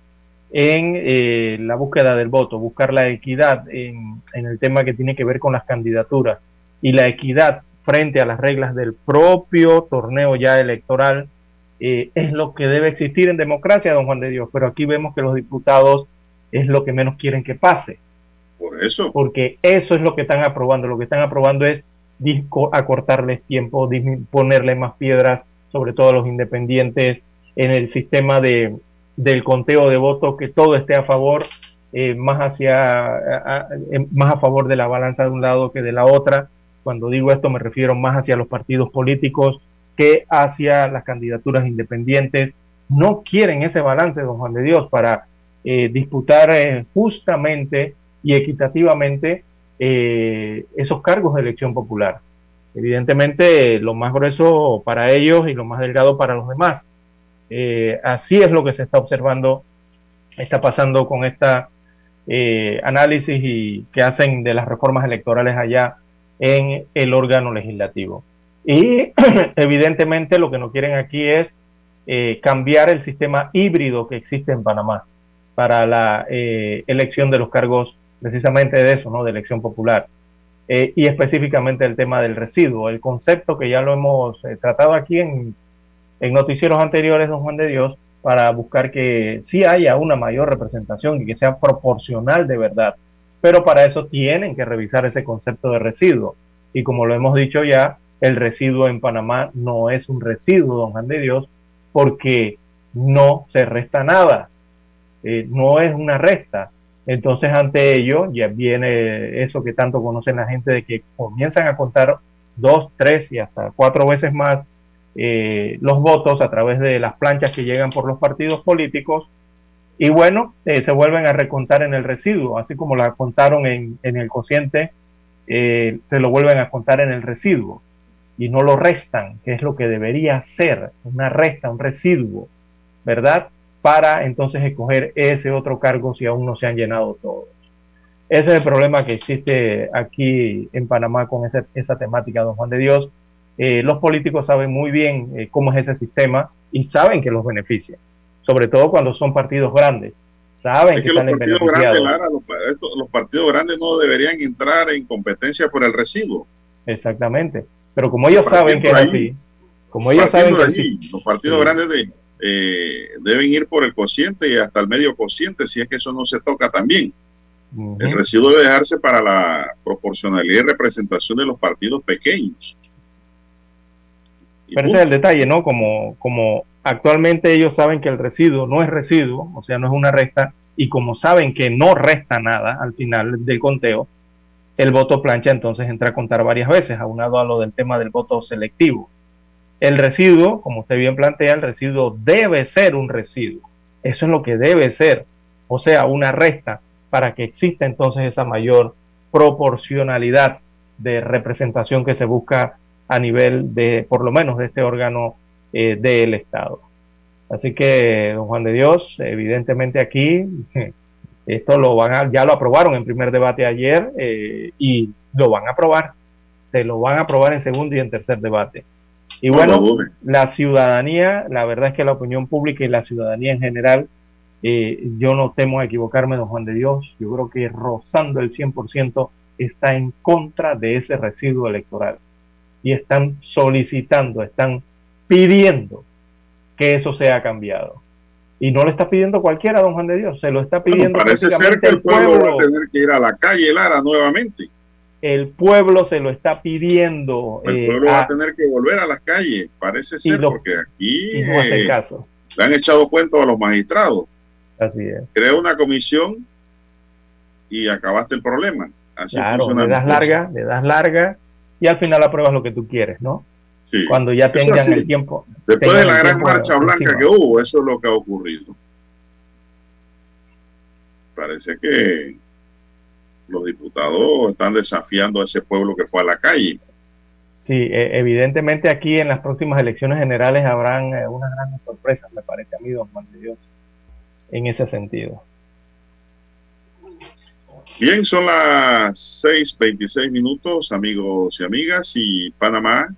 en la búsqueda del voto, buscar la equidad en el tema que tiene que ver con las candidaturas y la equidad frente a las reglas del propio torneo ya electoral, eh, es lo que debe existir en democracia, don Juan de Dios. Pero aquí vemos que los diputados es lo que menos quieren que pase. Por eso. Porque eso es lo que están aprobando. Lo que están aprobando es acortarles tiempo, ponerle más piedras, sobre todo a los independientes, en el sistema de, del conteo de votos, que todo esté a favor, eh, más hacia más a favor de la balanza de un lado que de la otra cuando digo esto me refiero más hacia los partidos políticos que hacia las candidaturas independientes. No quieren ese balance, don Juan de Dios, para eh, disputar eh, justamente y equitativamente eh, esos cargos de elección popular. Evidentemente, lo más grueso para ellos y lo más delgado para los demás. así es lo que se está observando, está pasando con esta análisis y que hacen de las reformas electorales allá en el órgano legislativo. Y evidentemente lo que no quieren aquí es eh, cambiar el sistema híbrido que existe en Panamá para la eh, elección de los cargos precisamente de eso, ¿no? De elección popular. Eh, y específicamente el tema del residuo, el concepto que ya lo hemos tratado aquí en, en noticieros anteriores, don Juan de Dios, para buscar que sí haya una mayor representación y que sea proporcional de verdad pero para eso tienen que revisar ese concepto de residuo. Y como lo hemos dicho ya, el residuo en Panamá no es un residuo, don Juan de Dios, porque no se resta nada, eh, no es una resta. Entonces ante ello ya viene eso que tanto conocen la gente de que comienzan a contar dos, tres y hasta cuatro veces más eh, los votos a través de las planchas que llegan por los partidos políticos y bueno, eh, se vuelven a recontar en el residuo, así como la contaron en, el cociente, eh, se lo vuelven a contar en el residuo y no lo restan, que es lo que debería ser, una resta, un residuo, ¿verdad? Para entonces escoger ese otro cargo si aún no se han llenado todos. Ese es el problema que existe aquí en Panamá con esa temática, don Juan de Dios. Eh, los políticos saben muy bien cómo es ese sistema y saben que los beneficia sobre todo cuando son partidos grandes. Saben que, están los partidos grandes, los, partidos grandes no deberían entrar en competencia por el residuo. Exactamente. Pero como ellos saben que es así, como ellos saben que los partidos grandes eh, deben ir por el cociente y hasta el medio cociente, si es que eso no se toca también. El residuo debe dejarse para la proporcionalidad y representación de los partidos pequeños. Pero ese es el detalle, ¿no? Como, como Actualmente ellos saben que el residuo no es residuo, o sea, no es una resta, y como saben que no resta nada al final del conteo, el voto plancha entonces entra a contar varias veces, aunado a lo del tema del voto selectivo. El residuo, como usted bien plantea, el residuo debe ser un residuo. Eso es lo que debe ser, o sea, una resta para que exista entonces esa mayor proporcionalidad de representación que se busca a nivel de, por lo menos, de este órgano eh, del Estado. Así que, don Juan de Dios, evidentemente aquí esto lo van a, ya lo aprobaron en primer debate ayer eh, y lo van a aprobar. se lo van a aprobar en segundo y en tercer debate. Y bueno, la ciudadanía, la verdad es que la opinión pública y la ciudadanía en general, eh, yo no temo a equivocarme, don Juan de Dios, yo creo que rozando el 100% está en contra de ese residuo electoral. Y están solicitando, están pidiendo que eso sea cambiado. Y no le está pidiendo cualquiera, don Juan de Dios, se lo está pidiendo. parece ser que el pueblo, va a tener que ir a la calle Lara nuevamente. El pueblo se lo está pidiendo. El pueblo va a eh, tener que volver a las calles, parece ser, porque aquí no hace eh, caso. le han echado cuento a los magistrados. Así es. Crea una comisión y acabaste el problema. Así claro, le das larga, le das larga y al final apruebas lo que tú quieres, ¿no? Cuando ya tengan el tiempo. Después de la gran marcha blanca que hubo, eso es lo que ha ocurrido. Parece que los diputados están desafiando a ese pueblo que fue a la calle. Sí, e, evidentemente aquí en las próximas elecciones generales habrán eh, unas grandes sorpresas, me parece a mí, don Juan de Dios, en ese sentido. Bien, son las 6:26 minutos, amigos y amigas, y Panamá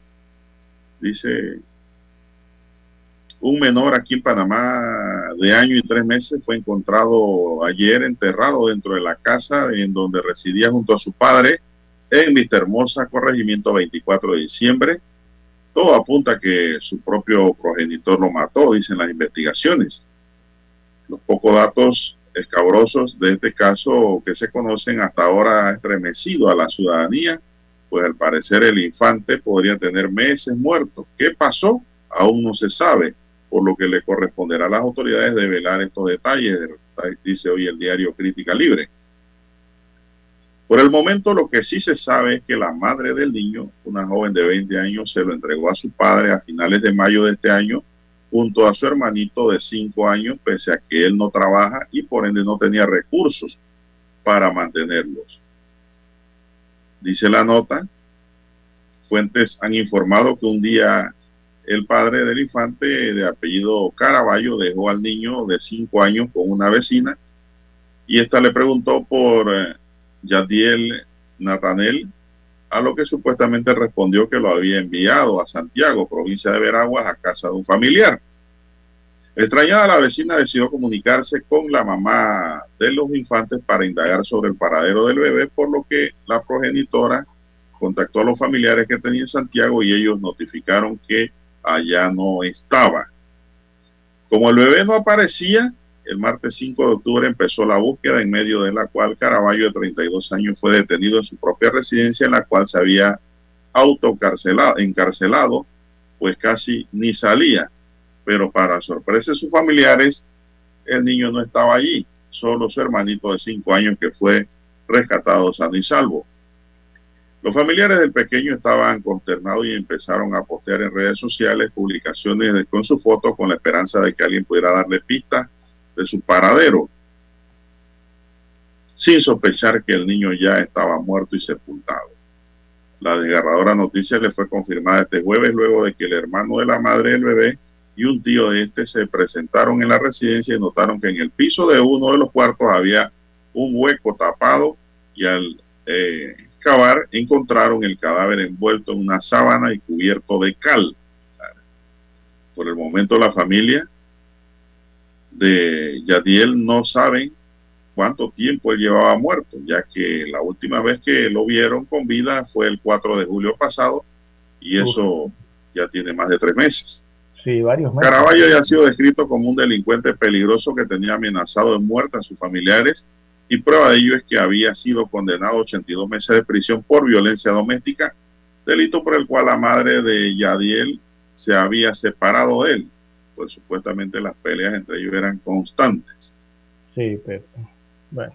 Dice, un menor aquí en Panamá de año y tres meses fue encontrado ayer enterrado dentro de la casa en donde residía junto a su padre en Vista Hermosa, corregimiento 24 de diciembre. Todo apunta a que su propio progenitor lo mató, dicen las investigaciones. Los pocos datos escabrosos de este caso que se conocen hasta ahora ha estremecido a la ciudadanía pues al parecer el infante podría tener meses muerto. ¿Qué pasó? Aún no se sabe, por lo que le corresponderá a las autoridades de velar estos detalles, dice hoy el diario Crítica Libre. Por el momento lo que sí se sabe es que la madre del niño, una joven de 20 años, se lo entregó a su padre a finales de mayo de este año junto a su hermanito de 5 años, pese a que él no trabaja y por ende no tenía recursos para mantenerlos. Dice la nota, fuentes han informado que un día el padre del infante de apellido Caraballo dejó al niño de cinco años con una vecina y esta le preguntó por eh, Yadiel Natanel, a lo que supuestamente respondió que lo había enviado a Santiago, provincia de Veraguas, a casa de un familiar. Extrañada, la vecina decidió comunicarse con la mamá de los infantes para indagar sobre el paradero del bebé, por lo que la progenitora contactó a los familiares que tenía en Santiago y ellos notificaron que allá no estaba. Como el bebé no aparecía, el martes 5 de octubre empezó la búsqueda en medio de la cual Caraballo de 32 años fue detenido en su propia residencia en la cual se había autoencarcelado, encarcelado, pues casi ni salía pero para sorpresa de sus familiares, el niño no estaba allí, solo su hermanito de cinco años que fue rescatado sano y salvo. Los familiares del pequeño estaban consternados y empezaron a postear en redes sociales publicaciones con su foto con la esperanza de que alguien pudiera darle pista de su paradero, sin sospechar que el niño ya estaba muerto y sepultado. La desgarradora noticia le fue confirmada este jueves luego de que el hermano de la madre del bebé y un tío de este se presentaron en la residencia y notaron que en el piso de uno de los cuartos había un hueco tapado y al eh, cavar encontraron el cadáver envuelto en una sábana y cubierto de cal. Por el momento la familia de Yadiel no saben cuánto tiempo él llevaba muerto, ya que la última vez que lo vieron con vida fue el 4 de julio pasado y eso ya tiene más de tres meses. Sí, varios Caraballo ya ha sido descrito como un delincuente peligroso que tenía amenazado de muerte a sus familiares y prueba de ello es que había sido condenado a 82 meses de prisión por violencia doméstica, delito por el cual la madre de Yadiel se había separado de él, pues supuestamente las peleas entre ellos eran constantes. Sí, pero,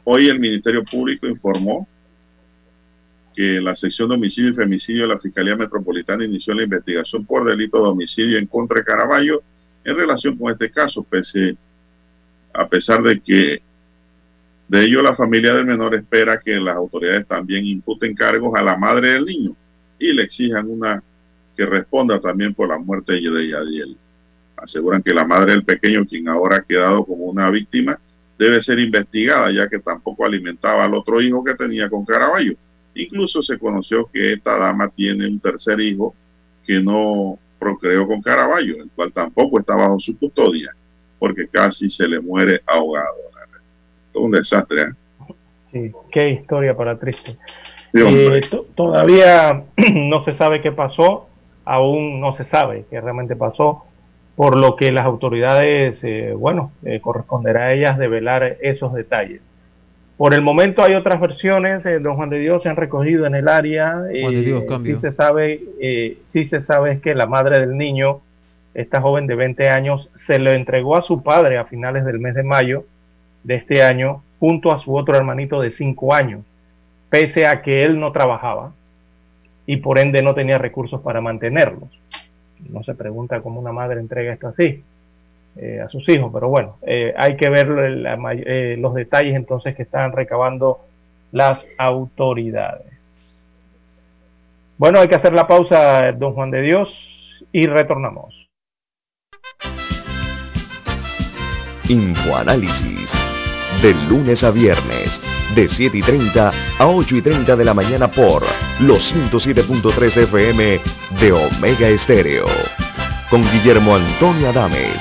Hoy el Ministerio Público informó que la sección de homicidio y femicidio de la Fiscalía Metropolitana inició la investigación por delito de homicidio en contra de Caraballo en relación con este caso, pese a pesar de que de ello la familia del menor espera que las autoridades también imputen cargos a la madre del niño y le exijan una que responda también por la muerte de Yadiel. Aseguran que la madre del pequeño, quien ahora ha quedado como una víctima, debe ser investigada ya que tampoco alimentaba al otro hijo que tenía con Caraballo Incluso se conoció que esta dama tiene un tercer hijo que no procreó con Caraballo, el cual tampoco está bajo su custodia, porque casi se le muere ahogado. Todo un desastre. ¿eh? Sí, qué historia para triste. Eh, todavía no se sabe qué pasó, aún no se sabe qué realmente pasó, por lo que las autoridades, eh, bueno, corresponderá a ellas develar esos detalles. Por el momento hay otras versiones, don Juan de Dios se han recogido en el área. Juan de Dios, sí se sabe, sí se sabe que la madre del niño, esta joven de 20 años, se lo entregó a su padre a finales del mes de mayo de este año, junto a su otro hermanito de 5 años pese a que él no trabajaba y por ende no tenía recursos para mantenerlos. No se pregunta cómo una madre entrega esto así eh, a sus hijos, pero bueno, eh, hay que ver eh, los detalles entonces que están recabando las autoridades. Bueno, hay que hacer la pausa, don Juan de Dios, y retornamos. Infoanálisis, de lunes a viernes de 7 y 30 a 8 y 30 de la mañana por los 107.3 FM de Omega Estéreo. Con Guillermo Antonio Adames,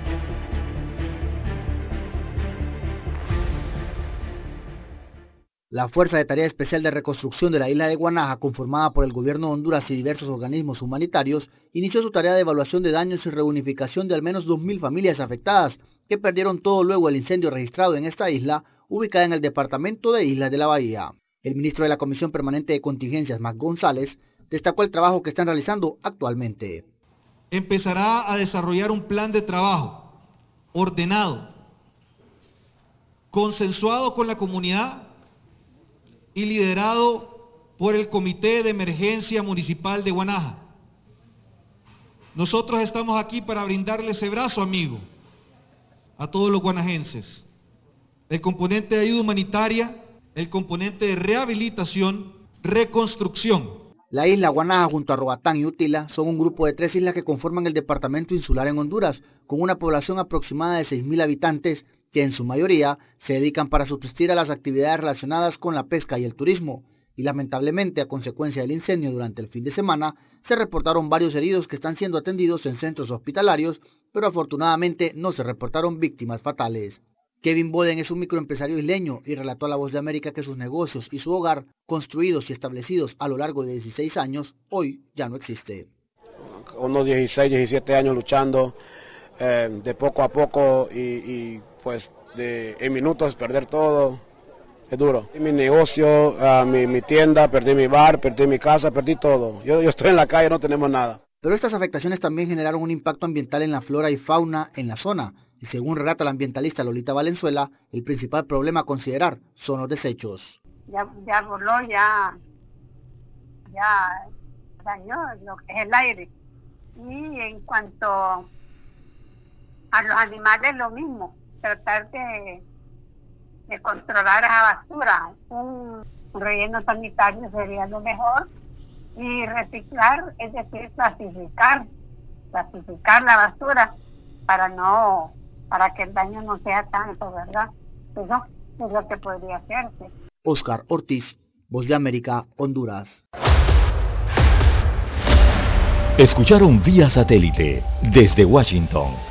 La Fuerza de Tarea Especial de Reconstrucción de la isla de Guanaja, conformada por el gobierno de Honduras y diversos organismos humanitarios, inició su tarea de evaluación de daños y reunificación de al menos 2.000 familias afectadas, que perdieron todo luego del incendio registrado en esta isla ubicada en el departamento de Islas de la Bahía. El ministro de la Comisión Permanente de Contingencias, Mac González, destacó el trabajo que están realizando actualmente. Empezará a desarrollar un plan de trabajo ordenado, consensuado con la comunidad y liderado por el Comité de Emergencia Municipal de Guanaja. Nosotros estamos aquí para brindarle ese brazo amigo a todos los guanajenses el componente de ayuda humanitaria, el componente de rehabilitación, reconstrucción. La isla Guanaja junto a Roatán y Utila son un grupo de tres islas que conforman el departamento insular en Honduras, con una población aproximada de 6.000 habitantes que en su mayoría se dedican para subsistir a las actividades relacionadas con la pesca y el turismo. Y lamentablemente, a consecuencia del incendio durante el fin de semana, se reportaron varios heridos que están siendo atendidos en centros hospitalarios, pero afortunadamente no se reportaron víctimas fatales. Kevin Boden es un microempresario isleño y relató a La Voz de América que sus negocios y su hogar, construidos y establecidos a lo largo de 16 años, hoy ya no existe. Unos 16, 17 años luchando eh, de poco a poco y, pues de, en minutos perder todo, es duro. Mi negocio, ah, mi, tienda, perdí mi bar, perdí mi casa, perdí todo. Yo, yo estoy en la calle, no tenemos nada. Pero estas afectaciones también generaron un impacto ambiental en la flora y fauna en la zona y según relata la ambientalista Lolita Valenzuela, el principal problema a considerar son los desechos. Ya, ya voló, ya, ya dañó lo que es el aire. Y en cuanto a los animales, lo mismo, tratar de, de controlar esa basura. Un relleno sanitario sería lo mejor. Y reciclar, es decir, clasificar, clasificar la basura para no para que el daño no sea tanto, ¿verdad? Eso es lo que podría hacerse. Oscar Ortiz, Voz de América, Honduras. Escucharon vía satélite desde Washington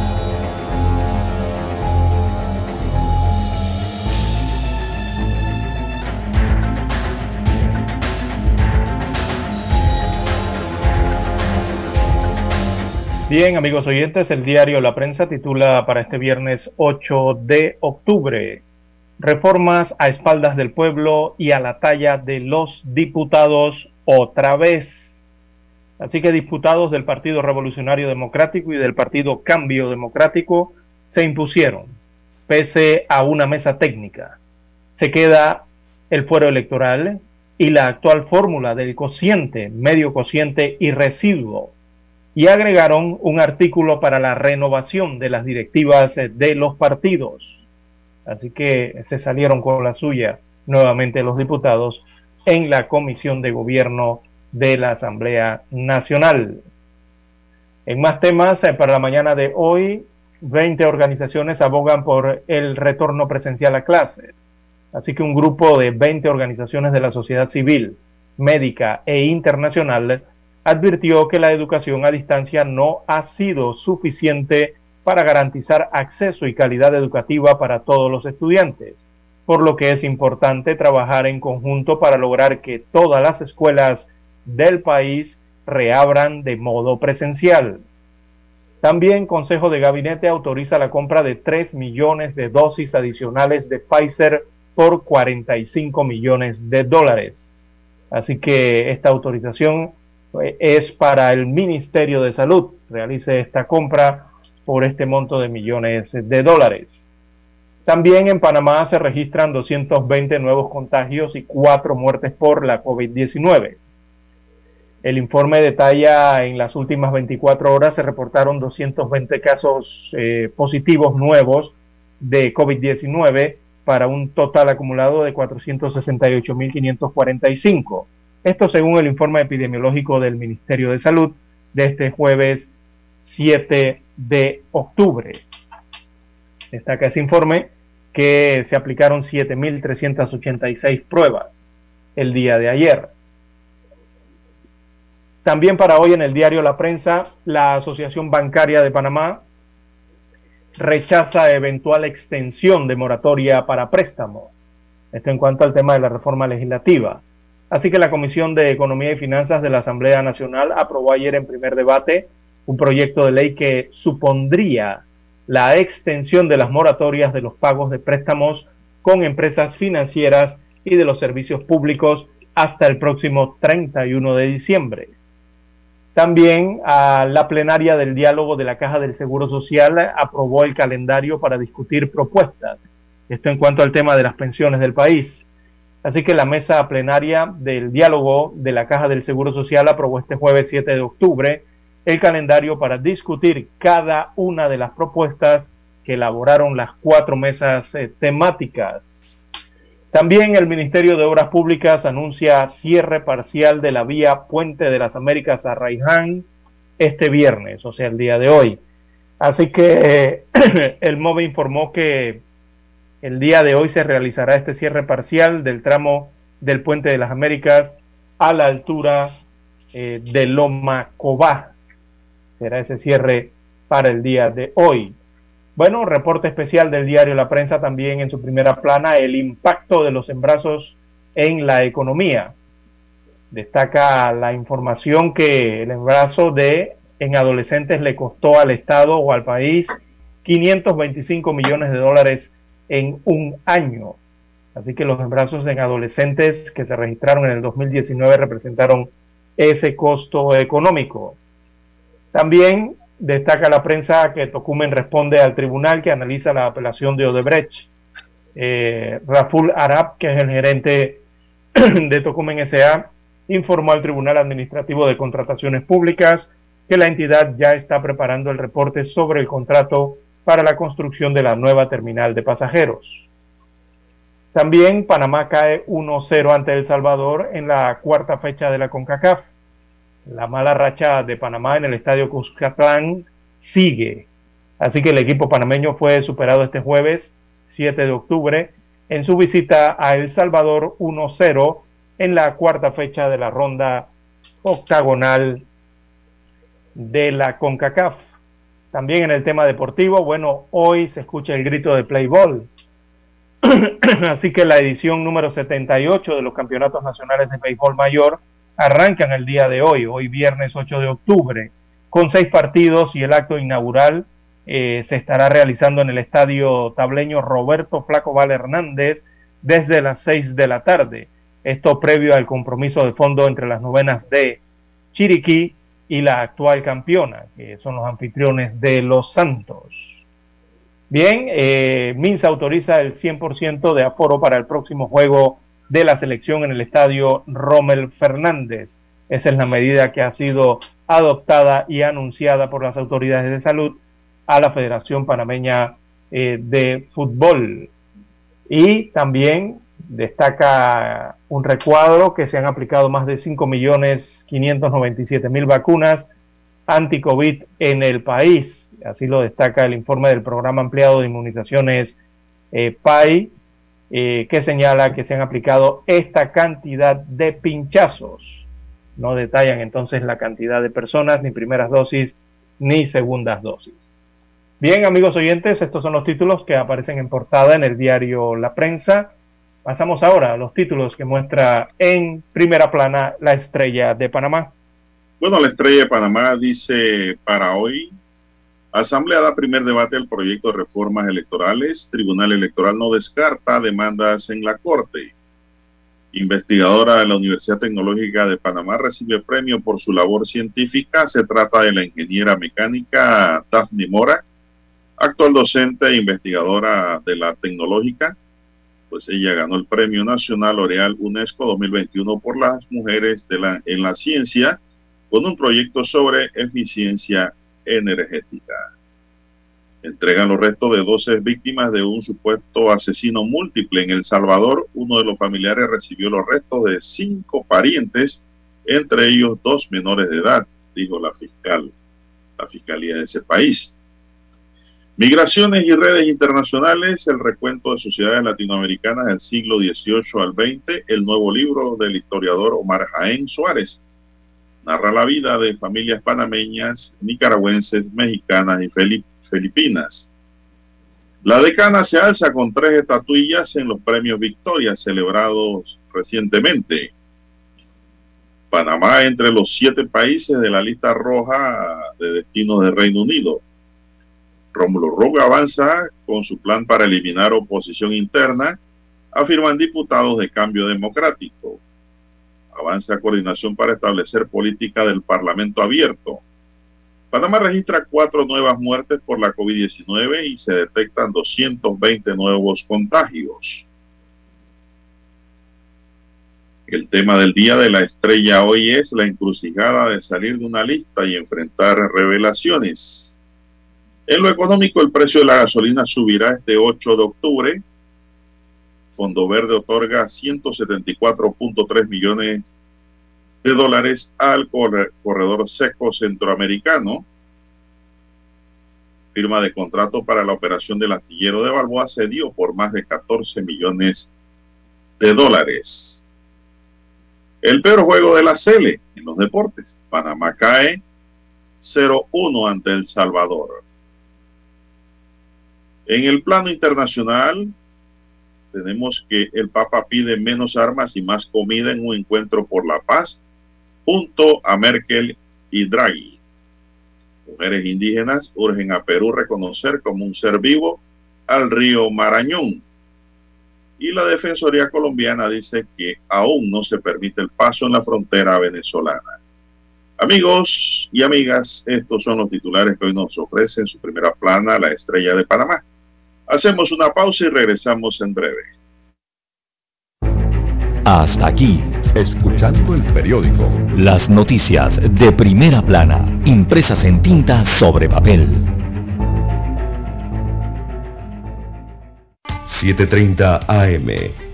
Bien, amigos oyentes, el diario La Prensa titula para este viernes 8 de octubre, Reformas a espaldas del pueblo y a la talla de los diputados otra vez. Así que diputados del Partido Revolucionario Democrático y del Partido Cambio Democrático se impusieron, pese a una mesa técnica. Se queda el fuero electoral y la actual fórmula del cociente, medio cociente y residuo y agregaron un artículo para la renovación de las directivas eh, de los partidos. Así que se salieron con la suya nuevamente los diputados en la Comisión de Gobierno de la Asamblea Nacional. En más temas, eh, para la mañana de hoy, 20 organizaciones abogan por el retorno presencial a clases. Así que un grupo de 20 organizaciones de la sociedad civil, médica e internacional advirtió que la educación a distancia no ha sido suficiente para garantizar acceso y calidad educativa para todos los estudiantes, por lo que es importante trabajar en conjunto para lograr que todas las escuelas del país reabran de modo presencial. También Consejo de Gabinete autoriza la compra de 3 millones de dosis adicionales de Pfizer por 45 millones de dólares. Así que esta autorización es para el Ministerio de Salud. Realice esta compra por este monto de millones de dólares. También en Panamá se registran 220 nuevos contagios y 4 muertes por la COVID-19. El informe detalla en las últimas 24 horas se reportaron 220 casos eh, positivos nuevos de COVID-19 para un total acumulado de 468.545. Esto según el informe epidemiológico del Ministerio de Salud de este jueves 7 de octubre. Destaca ese informe que se aplicaron 7.386 pruebas el día de ayer. También para hoy en el diario La Prensa, la Asociación Bancaria de Panamá rechaza eventual extensión de moratoria para préstamos. Esto en cuanto al tema de la reforma legislativa. Así que la Comisión de Economía y Finanzas de la Asamblea Nacional aprobó ayer en primer debate un proyecto de ley que supondría la extensión de las moratorias de los pagos de préstamos con empresas financieras y de los servicios públicos hasta el próximo 31 de diciembre. También a la plenaria del diálogo de la Caja del Seguro Social aprobó el calendario para discutir propuestas. Esto en cuanto al tema de las pensiones del país. Así que la mesa plenaria del diálogo de la Caja del Seguro Social aprobó este jueves 7 de octubre el calendario para discutir cada una de las propuestas que elaboraron las cuatro mesas eh, temáticas. También el Ministerio de Obras Públicas anuncia cierre parcial de la vía Puente de las Américas a Raiján este viernes, o sea, el día de hoy. Así que eh, el MOVE informó que el día de hoy se realizará este cierre parcial del tramo del Puente de las Américas a la altura eh, de Loma Cobá. Será ese cierre para el día de hoy. Bueno, reporte especial del diario La Prensa también en su primera plana, el impacto de los embrazos en la economía. Destaca la información que el embarazo de en adolescentes le costó al Estado o al país 525 millones de dólares en un año. Así que los embarazos en adolescentes que se registraron en el 2019 representaron ese costo económico. También destaca la prensa que Tocumen responde al tribunal que analiza la apelación de Odebrecht. Eh, Raful Arab, que es el gerente de Tocumen SA, informó al Tribunal Administrativo de Contrataciones Públicas que la entidad ya está preparando el reporte sobre el contrato para la construcción de la nueva terminal de pasajeros. También Panamá cae 1-0 ante El Salvador en la cuarta fecha de la CONCACAF. La mala racha de Panamá en el estadio Cuscatlán sigue. Así que el equipo panameño fue superado este jueves 7 de octubre en su visita a El Salvador 1-0 en la cuarta fecha de la ronda octagonal de la CONCACAF. También en el tema deportivo, bueno, hoy se escucha el grito de play ball. Así que la edición número 78 de los campeonatos nacionales de béisbol mayor arrancan el día de hoy, hoy viernes 8 de octubre, con seis partidos y el acto inaugural eh, se estará realizando en el estadio tableño Roberto Flaco Val Hernández desde las 6 de la tarde. Esto previo al compromiso de fondo entre las novenas de Chiriquí y la actual campeona, que son los anfitriones de Los Santos. Bien, eh, Minsa autoriza el 100% de aforo para el próximo juego de la selección en el estadio Rommel Fernández. Esa es la medida que ha sido adoptada y anunciada por las autoridades de salud a la Federación Panameña eh, de Fútbol. Y también destaca un recuadro que se han aplicado más de 5.597.000 vacunas anti-COVID en el país. Así lo destaca el informe del Programa Ampliado de Inmunizaciones eh, PAI, eh, que señala que se han aplicado esta cantidad de pinchazos. No detallan entonces la cantidad de personas, ni primeras dosis, ni segundas dosis. Bien, amigos oyentes, estos son los títulos que aparecen en portada en el diario La Prensa. Pasamos ahora a los títulos que muestra en primera plana la estrella de Panamá. Bueno, la estrella de Panamá dice para hoy, Asamblea da primer debate al proyecto de reformas electorales, Tribunal Electoral no descarta demandas en la Corte. Investigadora de la Universidad Tecnológica de Panamá recibe premio por su labor científica. Se trata de la ingeniera mecánica Daphne Mora, actual docente e investigadora de la tecnológica, pues ella ganó el Premio Nacional L'Oreal UNESCO 2021 por las mujeres en la ciencia con un proyecto sobre eficiencia energética. Entregan los restos de 12 víctimas de un supuesto asesino múltiple en El Salvador. Uno de los familiares recibió los restos de cinco parientes, entre ellos dos menores de edad, dijo la fiscal, la fiscalía de ese país. Migraciones y redes internacionales, el recuento de sociedades latinoamericanas del siglo XVIII al XX, el nuevo libro del historiador Omar Jaén Suárez. Narra la vida de familias panameñas, nicaragüenses, mexicanas y filipinas. La decana se alza con tres estatuillas en los premios Victoria celebrados recientemente. Panamá entre los siete países de la lista roja de destinos del Reino Unido. Rómulo Roga avanza con su plan para eliminar oposición interna, afirman diputados de cambio democrático. Avanza coordinación para establecer política del Parlamento abierto. Panamá registra cuatro nuevas muertes por la COVID-19 y se detectan 220 nuevos contagios. El tema del día de la estrella hoy es la encrucijada de salir de una lista y enfrentar revelaciones. En lo económico, el precio de la gasolina subirá este 8 de octubre. Fondo Verde otorga 174.3 millones de dólares al corredor seco centroamericano. Firma de contrato para la operación del astillero de Balboa se dio por más de 14 millones de dólares. El peor juego de la Cele en los deportes. Panamá cae 0-1 ante El Salvador. En el plano internacional, tenemos que el Papa pide menos armas y más comida en un encuentro por la paz junto a Merkel y Draghi. Mujeres indígenas urgen a Perú reconocer como un ser vivo al río Marañón. Y la Defensoría colombiana dice que aún no se permite el paso en la frontera venezolana. Amigos y amigas, estos son los titulares que hoy nos ofrecen su primera plana la estrella de Panamá. Hacemos una pausa y regresamos en breve. Hasta aquí, escuchando el periódico. Las noticias de primera plana, impresas en tinta sobre papel. 7.30 AM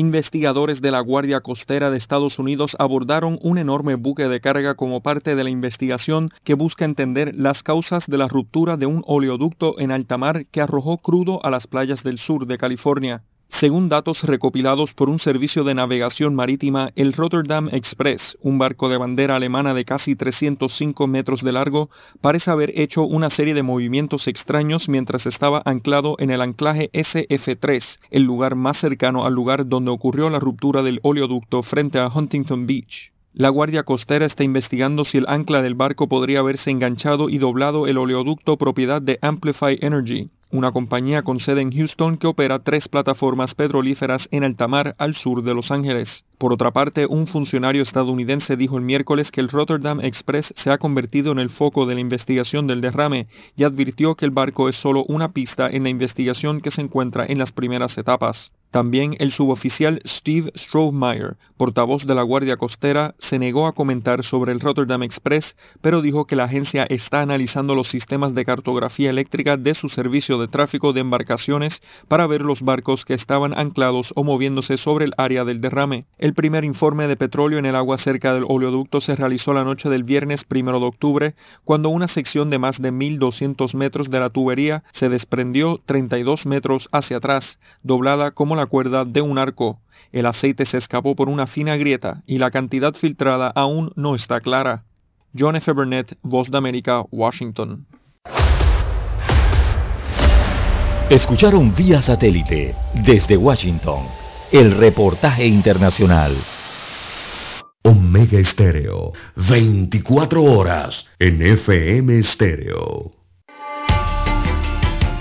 Investigadores de la Guardia Costera de Estados Unidos abordaron un enorme buque de carga como parte de la investigación que busca entender las causas de la ruptura de un oleoducto en alta mar que arrojó crudo a las playas del sur de California. Según datos recopilados por un servicio de navegación marítima, el Rotterdam Express, un barco de bandera alemana de casi 305 metros de largo, parece haber hecho una serie de movimientos extraños mientras estaba anclado en el anclaje SF3, el lugar más cercano al lugar donde ocurrió la ruptura del oleoducto frente a Huntington Beach. La Guardia Costera está investigando si el ancla del barco podría haberse enganchado y doblado el oleoducto propiedad de Amplify Energy, una compañía con sede en Houston que opera tres plataformas petrolíferas en alta mar al sur de Los Ángeles. Por otra parte, un funcionario estadounidense dijo el miércoles que el Rotterdam Express se ha convertido en el foco de la investigación del derrame y advirtió que el barco es solo una pista en la investigación que se encuentra en las primeras etapas. También el suboficial Steve Strohmeyer, portavoz de la Guardia Costera, se negó a comentar sobre el Rotterdam Express, pero dijo que la agencia está analizando los sistemas de cartografía eléctrica de su servicio de tráfico de embarcaciones para ver los barcos que estaban anclados o moviéndose sobre el área del derrame. El primer informe de petróleo en el agua cerca del oleoducto se realizó la noche del viernes 1 de octubre, cuando una sección de más de 1.200 metros de la tubería se desprendió 32 metros hacia atrás, doblada como la cuerda de un arco. El aceite se escapó por una fina grieta y la cantidad filtrada aún no está clara. John F. Burnett, Voz de América, Washington. Escucharon vía satélite desde Washington el reportaje internacional. Omega Estéreo, 24 horas en FM Estéreo.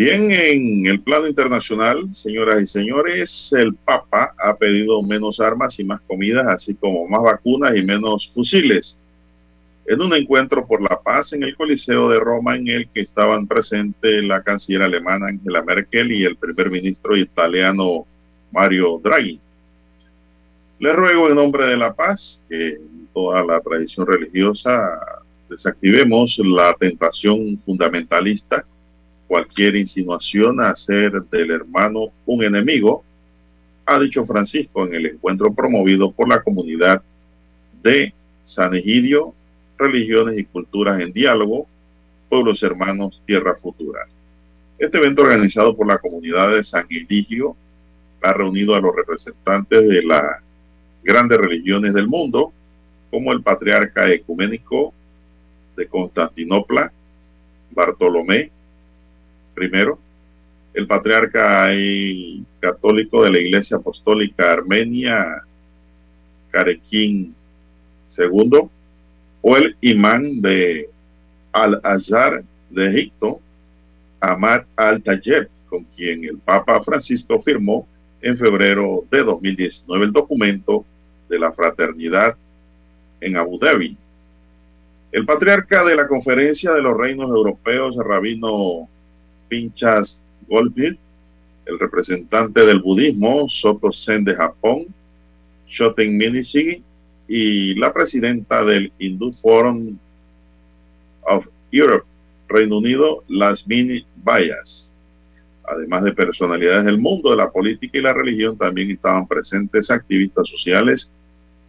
Bien, en el plano internacional, señoras y señores, el Papa ha pedido menos armas y más comidas, así como más vacunas y menos fusiles. En un encuentro por la paz en el Coliseo de Roma, en el que estaban presentes la canciller alemana Angela Merkel y el primer ministro italiano Mario Draghi. Le ruego en nombre de la paz que en toda la tradición religiosa desactivemos la tentación fundamentalista cualquier insinuación a hacer del hermano un enemigo, ha dicho Francisco en el encuentro promovido por la comunidad de San Egidio, Religiones y Culturas en Diálogo, Pueblos Hermanos, Tierra Futura. Este evento organizado por la comunidad de San Egidio ha reunido a los representantes de las grandes religiones del mundo, como el patriarca ecuménico de Constantinopla, Bartolomé, primero, el patriarca católico de la Iglesia Apostólica Armenia, Carequín II, o el imán de Al-Azhar de Egipto, Ahmad al-Tayeb, con quien el Papa Francisco firmó en febrero de 2019. El documento de la fraternidad en Abu Dhabi. El patriarca de la Conferencia de los Reinos Europeos, Rabino Pinchas Golbit, el representante del budismo, Soto Sen de Japón, Shoten Minishi, y la presidenta del Hindu Forum of Europe, Reino Unido, Lasmini Bayas. Además de personalidades del mundo de la política y la religión, también estaban presentes activistas sociales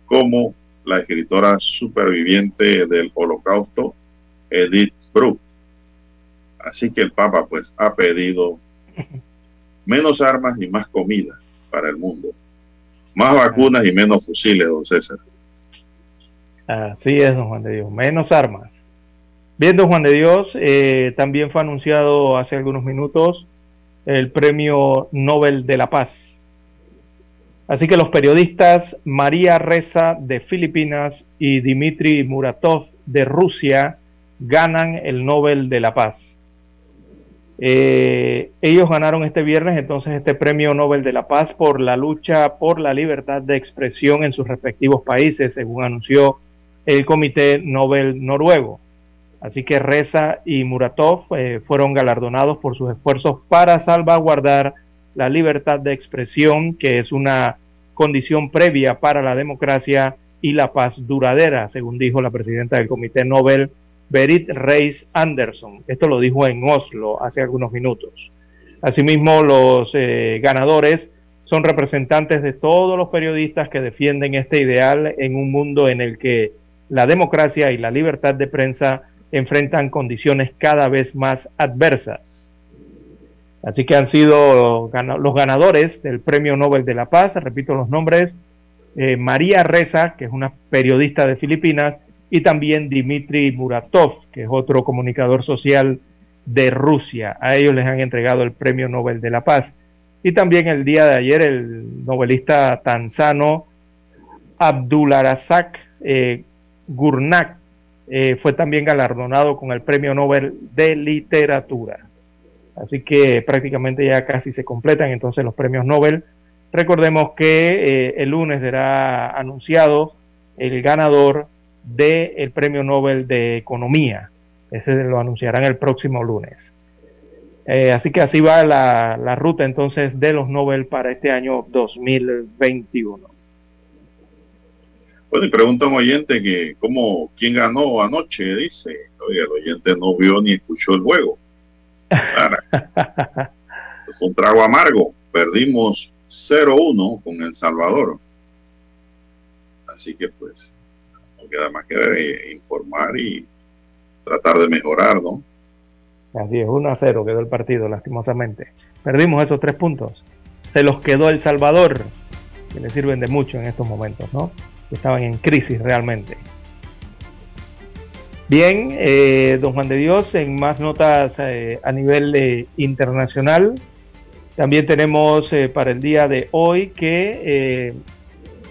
como la escritora superviviente del holocausto, Edith Brooke. Así que el Papa pues ha pedido menos armas y más comida para el mundo. Más vacunas y menos fusiles, don César. Así es, don Juan de Dios. Menos armas. Bien, don Juan de Dios, eh, también fue anunciado hace algunos minutos el Premio Nobel de la Paz. Así que los periodistas María Reza de Filipinas y Dmitry Muratov de Rusia ganan el Nobel de la Paz. Eh, ellos ganaron este viernes entonces este Premio Nobel de la Paz por la lucha por la libertad de expresión en sus respectivos países, según anunció el Comité Nobel noruego. Así que Reza y Muratov eh, fueron galardonados por sus esfuerzos para salvaguardar la libertad de expresión, que es una condición previa para la democracia y la paz duradera, según dijo la presidenta del Comité Nobel, Berit Reis Anderson. Esto lo dijo en Oslo hace algunos minutos. Asimismo, los eh, ganadores son representantes de todos los periodistas que defienden este ideal en un mundo en el que la democracia y la libertad de prensa enfrentan condiciones cada vez más adversas. Así que han sido los ganadores del Premio Nobel de la Paz, repito los nombres, eh, María Reza, que es una periodista de Filipinas, y también Dmitry Muratov, que es otro comunicador social de Rusia. A ellos les han entregado el Premio Nobel de la Paz. Y también el día de ayer el novelista tanzano Abdularazak eh, Gurnak eh, fue también galardonado con el Premio Nobel de Literatura. Así que prácticamente ya casi se completan entonces los premios Nobel. Recordemos que eh, el lunes será anunciado el ganador del Premio Nobel de Economía. Ese lo anunciarán el próximo lunes. Eh, así que así va la, la, ruta entonces de los Nobel para este año 2021. Bueno, y pregunta un oyente que cómo, quién ganó anoche, dice. Oye, el oyente no vio ni escuchó el juego. Fue un trago amargo. Perdimos 0-1 con El Salvador. Así que pues queda más que eh, informar y tratar de mejorar, ¿no? Así es, 1 a 0 quedó el partido, lastimosamente. Perdimos esos tres puntos. Se los quedó El Salvador, que le sirven de mucho en estos momentos, ¿no? Estaban en crisis realmente. Bien, eh, don Juan de Dios, en más notas eh, a nivel internacional, también tenemos para el día de hoy que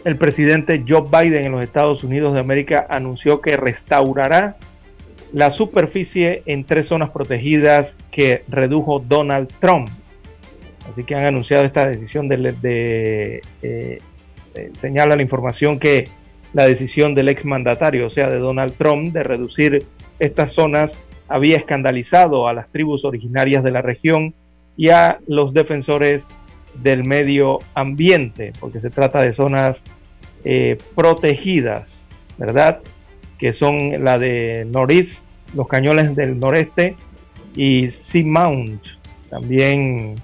el presidente Joe Biden en los Estados Unidos de América anunció que restaurará la superficie en tres zonas protegidas que redujo Donald Trump. Así que han anunciado esta decisión de, eh, señala la información que la decisión del exmandatario, o sea, de Donald Trump, de reducir estas zonas había escandalizado a las tribus originarias de la región y a los defensores del medio ambiente, porque se trata de zonas eh, protegidas, ¿verdad? Que son la de Noris, los cañones del noreste y Sea Mount, también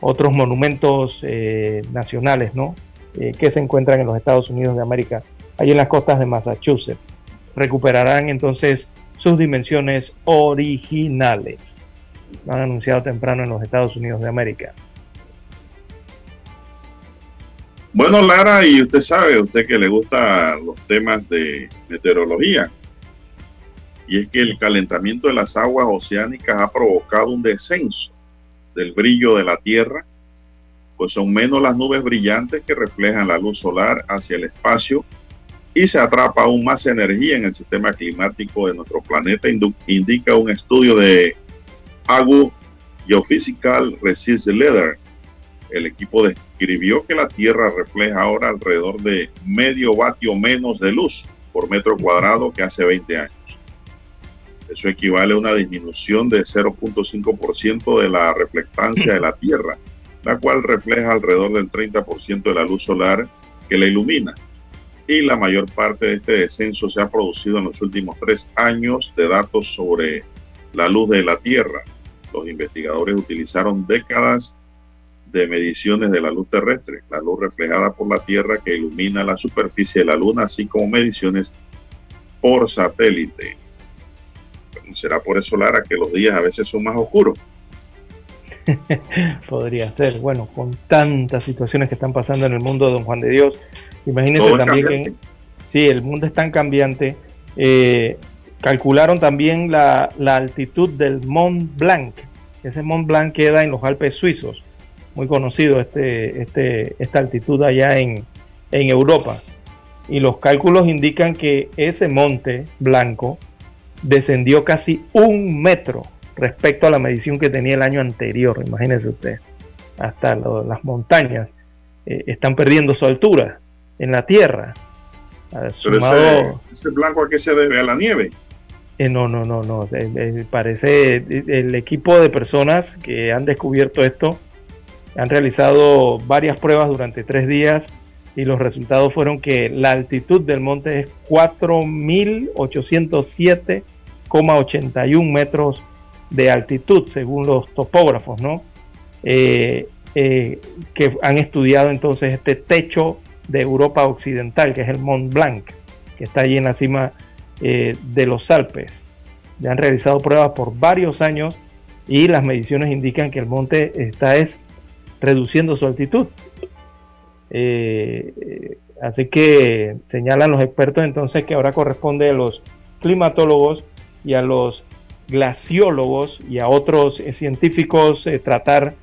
otros monumentos eh, nacionales, ¿no? Eh, que se encuentran en los Estados Unidos de América, ahí en las costas de Massachusetts. Recuperarán entonces sus dimensiones originales. Lo han anunciado temprano en los Estados Unidos de América. Bueno, Lara, y usted sabe, usted que le gusta los temas de meteorología, y es que el calentamiento de las aguas oceánicas ha provocado un descenso del brillo de la Tierra, pues son menos las nubes brillantes que reflejan la luz solar hacia el espacio y se atrapa aún más energía en el sistema climático de nuestro planeta, indica un estudio de Agu Geophysical Resist Leather El equipo describió que la Tierra refleja ahora alrededor de medio vatio menos de luz por metro cuadrado que hace 20 años. Eso equivale a una disminución de 0.5% de la reflectancia de la Tierra, la cual refleja alrededor del 30% de la luz solar que la ilumina. Y la mayor parte de este descenso se ha producido en los últimos tres años de datos sobre la luz de la Tierra. Los investigadores utilizaron décadas de mediciones de la luz terrestre, la luz reflejada por la Tierra que ilumina la superficie de la Luna, así como mediciones por satélite. ¿Será por eso, Lara, que los días a veces son más oscuros? Podría ser. Bueno, con tantas situaciones que están pasando en el mundo Don Juan de Dios, imagínense también que sí, el mundo es tan cambiante. Eh, calcularon también la, altitud del Mont Blanc. Ese Mont Blanc queda en los Alpes suizos. Muy conocido este, este, esta altitud allá en, en Europa. Y los cálculos indican que ese monte blanco descendió casi un metro respecto a la medición que tenía el año anterior. Imagínense usted, hasta las montañas eh, están perdiendo su altura en la Tierra. ese, blanco a qué se debe? ¿A la nieve? Eh, no, no, no, no. Eh, parece el equipo de personas que han descubierto esto han realizado varias pruebas durante tres días y los resultados fueron que la altitud del monte es 4.807,81 metros de altitud, según los topógrafos, ¿no? Eh, eh, que han estudiado entonces este techo de Europa Occidental, que es el Mont Blanc, que está allí en la cima eh, de los Alpes. Ya han realizado pruebas por varios años y las mediciones indican que el monte está es reduciendo su altitud. así que señalan los expertos entonces que ahora corresponde a los climatólogos y a los glaciólogos y a otros eh, científicos eh, tratar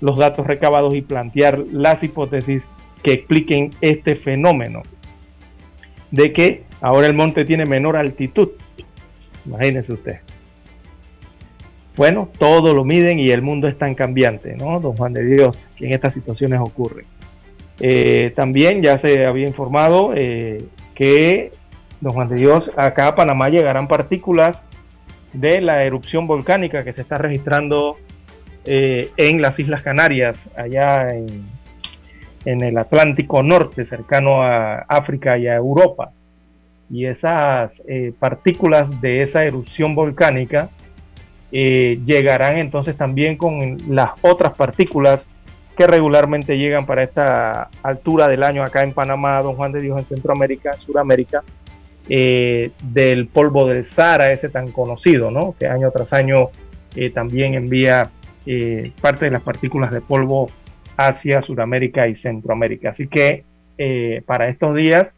los datos recabados y plantear las hipótesis que expliquen este fenómeno de que ahora el monte tiene menor altitud. Imagínese usted. Bueno, todo lo miden y el mundo es tan cambiante, ¿no? Don Juan de Dios, que en estas situaciones ocurre. Eh, también ya se había informado que, don Juan de Dios, acá a Panamá llegarán partículas de la erupción volcánica que se está registrando eh, en las Islas Canarias, allá en, el Atlántico Norte, cercano a África y a Europa. Y esas eh, partículas de esa erupción volcánica eh, llegarán entonces también con las otras partículas que regularmente llegan para esta altura del año acá en Panamá, Don Juan de Dios en Centroamérica, Suramérica, eh, del polvo del Sahara, ese tan conocido, ¿no? que año tras año eh, también envía parte de las partículas de polvo hacia Sudamérica y Centroamérica. Así que para estos días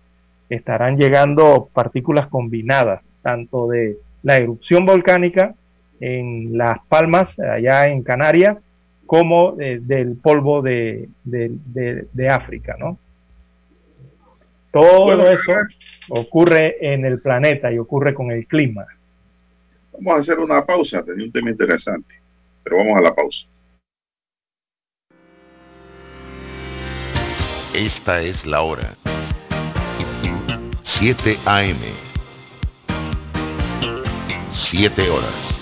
estarán llegando partículas combinadas, tanto de la erupción volcánica en Las Palmas, allá en Canarias, como del polvo de, África, ¿no? Todo eso ocurre en el planeta y ocurre con el clima. Vamos a hacer una pausa, tenía un tema interesante, pero vamos a la pausa. Esta es la hora. 7 AM. 7 horas.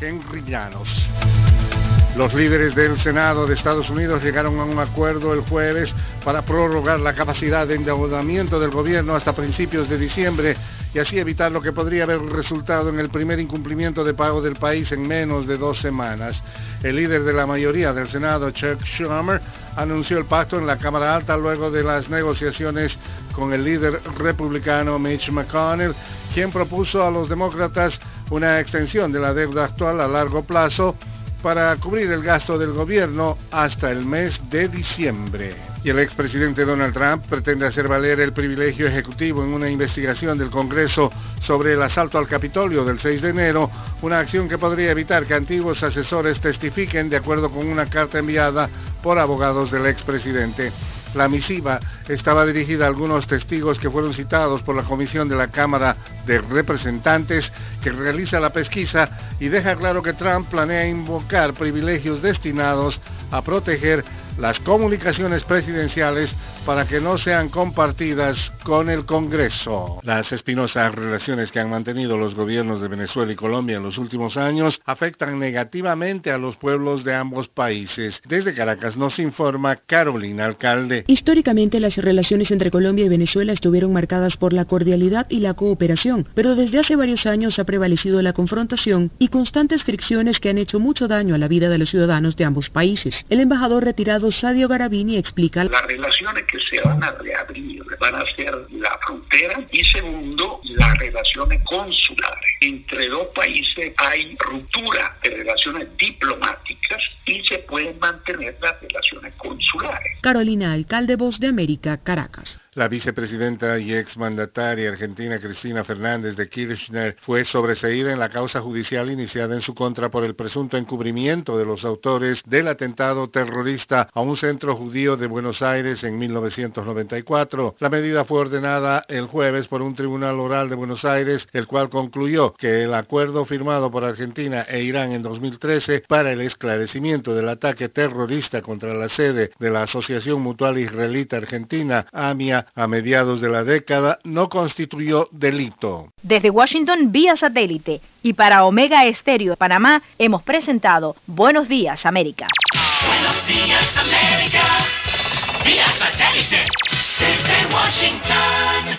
Henry Llanos. Los líderes del Senado de Estados Unidos llegaron a un acuerdo el jueves para prorrogar la capacidad de endeudamiento del gobierno hasta principios de diciembre y así evitar lo que podría haber resultado en el primer incumplimiento de pago del país en menos de dos semanas. El líder de la mayoría del Senado, Chuck Schumer, anunció el pacto en la Cámara Alta luego de las negociaciones con el líder republicano Mitch McConnell, quien propuso a los demócratas una extensión de la deuda actual a largo plazo para cubrir el gasto del gobierno hasta el mes de diciembre. Y el expresidente Donald Trump pretende hacer valer el privilegio ejecutivo en una investigación del Congreso sobre el asalto al Capitolio del 6 de enero, una acción que podría evitar que antiguos asesores testifiquen de acuerdo con una carta enviada por abogados del expresidente. La misiva estaba dirigida a algunos testigos que fueron citados por la Comisión de la Cámara de Representantes que realiza la pesquisa y deja claro que Trump planea invocar privilegios destinados a proteger las comunicaciones presidenciales para que no sean compartidas con el Congreso. Las espinosas relaciones que han mantenido los gobiernos de Venezuela y Colombia en los últimos años afectan negativamente a los pueblos de ambos países. Desde Caracas nos informa Carolina Alcalde. Históricamente las relaciones entre Colombia y Venezuela estuvieron marcadas por la cordialidad y la cooperación, pero desde hace varios años ha prevalecido la confrontación y constantes fricciones que han hecho mucho daño a la vida de los ciudadanos de ambos países. El embajador retirado Sadio Garabini explica las relaciones que se van a reabrir van a ser la frontera y segundo, las relaciones consulares. Entre dos países hay ruptura de relaciones diplomáticas y se pueden mantener las relaciones consulares. Carolina Alcalde, Voz de América, Caracas. La vicepresidenta y exmandataria argentina Cristina Fernández de Kirchner fue sobreseída en la causa judicial iniciada en su contra por el presunto encubrimiento de los autores del atentado terrorista a un centro judío de Buenos Aires en 1994. La medida fue ordenada el jueves por un tribunal oral de Buenos Aires, el cual concluyó que el acuerdo firmado por Argentina e Irán en 2013 para el esclarecimiento del ataque terrorista contra la sede de la Asociación Mutual Israelita Argentina, AMIA, a mediados de la década no constituyó delito. Desde Washington vía satélite y para Omega Estéreo de Panamá hemos presentado Buenos Días América. Buenos Días América vía satélite desde Washington.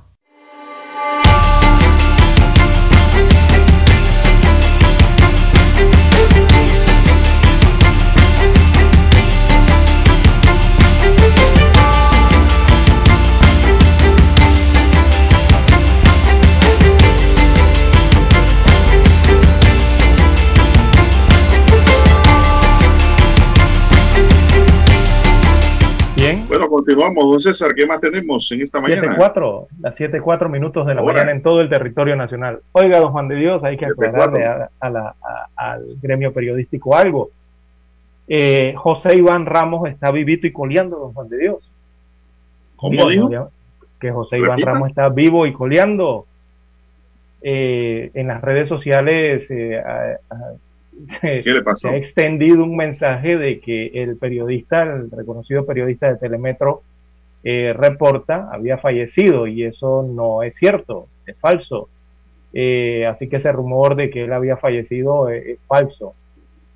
Continuamos, don César. ¿Qué más tenemos en esta mañana? 7-4, las 7-4 minutos de la Ahora. mañana en todo el territorio nacional. Oiga, don Juan de Dios, hay que aclararle a, a la, a, al gremio periodístico algo. Eh, José Iván Ramos está vivito y coleando, don Juan de Dios. ¿Cómo dijo? Que José Iván ¿Repita? Ramos está vivo y coleando. Eh, en las redes sociales eh, se, se, ha extendido un mensaje de que el periodista, el reconocido periodista de Telemetro, eh, reporta había fallecido y eso no es cierto, es falso. Eh, así que ese rumor de que él había fallecido es, es, falso.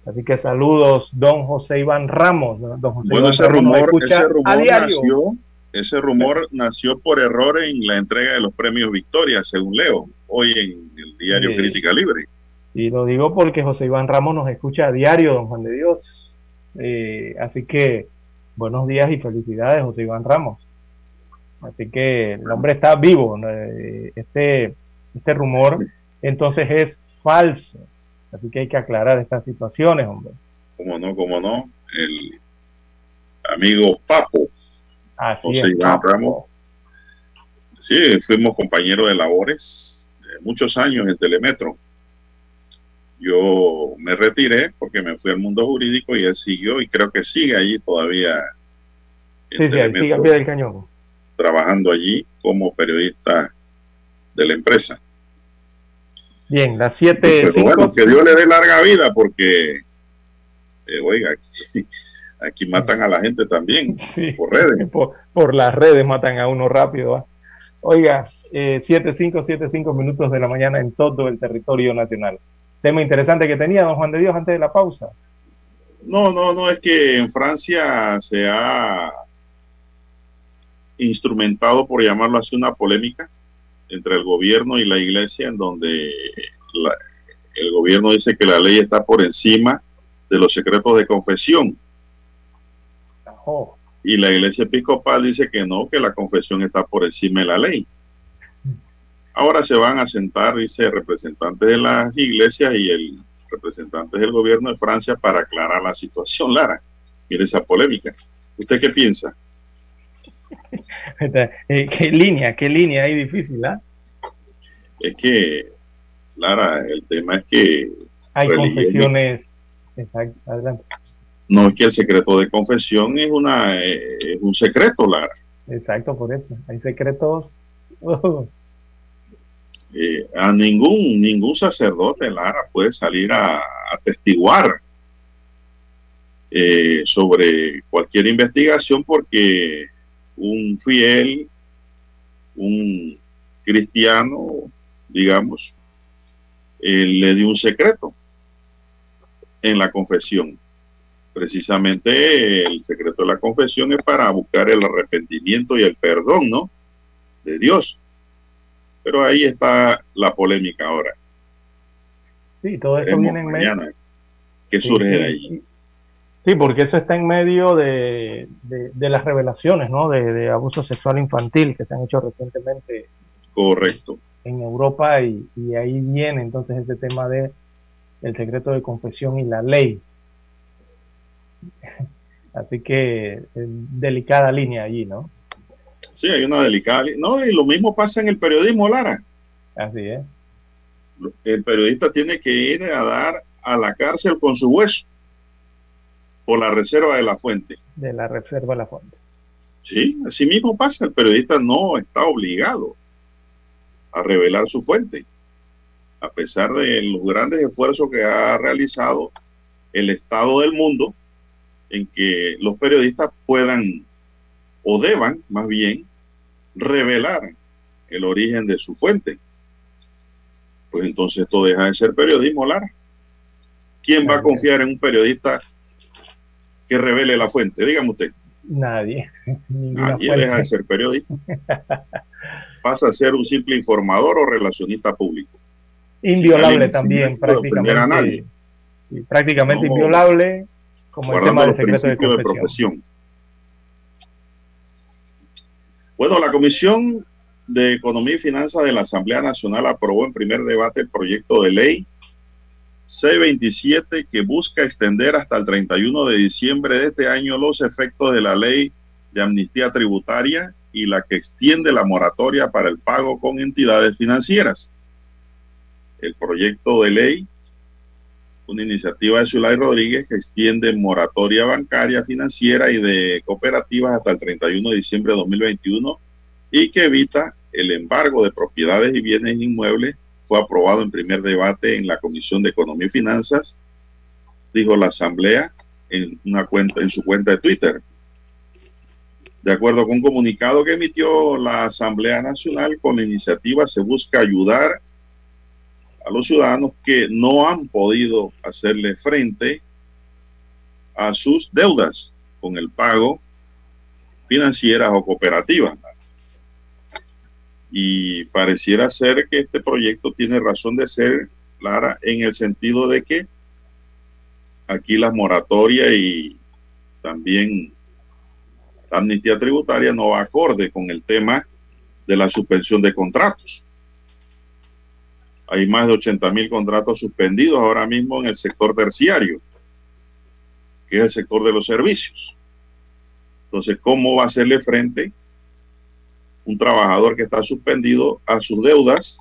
Así que saludos, don José Iván Ramos. Don José bueno, Iván ese, rumor, ese rumor nació, ese rumor nació por error en la entrega de los premios Victoria, según leo, hoy en el diario sí. Crítica Libre. Y lo digo porque José Iván Ramos nos escucha a diario, don Juan de Dios. Eh, así que buenos días y felicidades, José Iván Ramos. Así que el hombre está vivo. Eh, este, este rumor entonces es falso. Así que hay que aclarar estas situaciones, hombre. Como no, como no. El amigo Papo, Así José es, Iván Papo. Ramos. Sí, fuimos compañeros de labores eh, muchos años en Telemetro yo me retiré porque me fui al mundo jurídico y él siguió y creo que sigue allí todavía. Sí, sí, sigue al pie del cañón. Trabajando allí como periodista de la empresa. Bien, las 7. Bueno, que Dios le dé larga vida porque, eh, oiga, aquí, matan a la gente también por redes. Por, las redes matan a uno rápido. Oiga, eh, 7, 5, 7, 5 minutos de la mañana en todo el territorio nacional. Tema interesante que tenía don Juan de Dios antes de la pausa. No, no, no, es que en Francia se ha instrumentado, por llamarlo así, una polémica entre el gobierno y la iglesia, en donde el gobierno dice que la ley está por encima de los secretos de confesión. Y la iglesia episcopal dice que no, que la confesión está por encima de la ley. Ahora se van a sentar, dice, representantes de las iglesias y el representante del gobierno de Francia para aclarar la situación, Lara. Mire esa polémica. ¿Usted qué piensa? Eh, ¿Qué línea? ¿Qué línea ahí difícil? ¿ah? Es que, Lara, el tema es que... Hay confesiones... Exacto, adelante. No es que el secreto de confesión es, una, eh, es un secreto, Lara. Exacto, por eso. Hay secretos... Eh, a ningún, ningún sacerdote, Lara, puede salir a atestiguar sobre cualquier investigación porque un fiel, un cristiano, digamos, le dio un secreto en la confesión. Precisamente el secreto de la confesión es para buscar el arrepentimiento y el perdón, ¿no? De Dios. Pero ahí está la polémica ahora. Sí, todo esto viene en medio. ¿Qué surge de ahí? Sí, porque eso está en medio de, las revelaciones, ¿no? De, abuso sexual infantil que se han hecho recientemente. Correcto. En Europa y, ahí viene entonces ese tema de el secreto de confesión y la ley. Así que eh, delicada línea allí, ¿no? Sí, hay una delicada. No, y lo mismo pasa en el periodismo, Lara. Así es. El periodista tiene que ir a dar a la cárcel con su hueso por la reserva de la fuente. De la reserva de la fuente. Sí, así mismo pasa. El periodista no está obligado a revelar su fuente, a pesar de los grandes esfuerzos que ha realizado el Estado del mundo en que los periodistas puedan o deban, más bien, revelar el origen de su fuente. Pues entonces esto deja de ser periodismo, Lara. ¿Quién va a confiar en un periodista que revele la fuente? Dígame usted. Nadie. Nadie deja de ser periodista. Pasa a ser un simple informador o relacionista público. Inviolable también, prácticamente. prácticamente inviolable, como el tema del secreto de, de profesión. Bueno, la Comisión de Economía y Finanzas de la Asamblea Nacional aprobó en primer debate el proyecto de ley C-27 que busca extender hasta el 31 de diciembre de este año los efectos de la ley de amnistía tributaria y la que extiende la moratoria para el pago con entidades financieras. El proyecto de ley, una iniciativa de Zulay Rodríguez que extiende moratoria bancaria, financiera y de cooperativas hasta el 31 de diciembre de 2021 y que evita el embargo de propiedades y bienes inmuebles fue aprobado en primer debate en la Comisión de Economía y Finanzas, dijo la Asamblea en, una cuenta, en su cuenta de Twitter. De acuerdo con un comunicado que emitió la Asamblea Nacional, con la iniciativa se busca ayudar a los ciudadanos que no han podido hacerle frente a sus deudas con el pago financieras o cooperativas y pareciera ser que este proyecto tiene razón de ser, Clara, en el sentido de que aquí la moratoria y también la amnistía tributaria no va acorde con el tema de la suspensión de contratos. Hay más de 80 mil contratos suspendidos ahora mismo en el sector terciario, que es el sector de los servicios. Entonces, ¿cómo va a hacerle frente un trabajador que está suspendido a sus deudas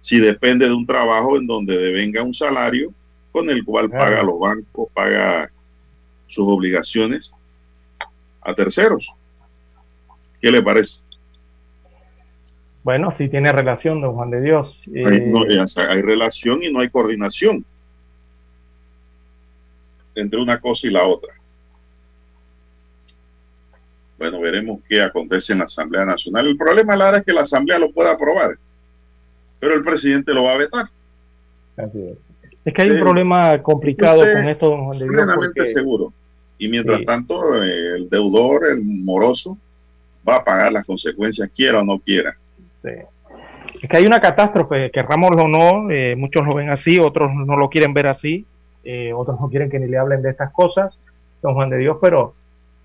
si depende de un trabajo en donde devenga un salario con el cual paga los bancos, paga sus obligaciones a terceros. ¿Qué le parece? Bueno, sí tiene relación, don Juan de Dios. Eh, hay relación y no hay coordinación entre una cosa y la otra. Bueno, veremos qué acontece en la Asamblea Nacional. El problema, Lara, es que la Asamblea lo pueda aprobar, pero el presidente lo va a vetar. Así es. Es que hay un problema complicado con esto, don Juan de Dios. Plenamente seguro. Y mientras tanto, el deudor, el moroso, va a pagar las consecuencias, quiera o no quiera. Es que hay una catástrofe, querrámoslo o no, eh, muchos lo ven así, otros no lo quieren ver así, eh, otros no quieren que ni le hablen de estas cosas, don Juan de Dios, pero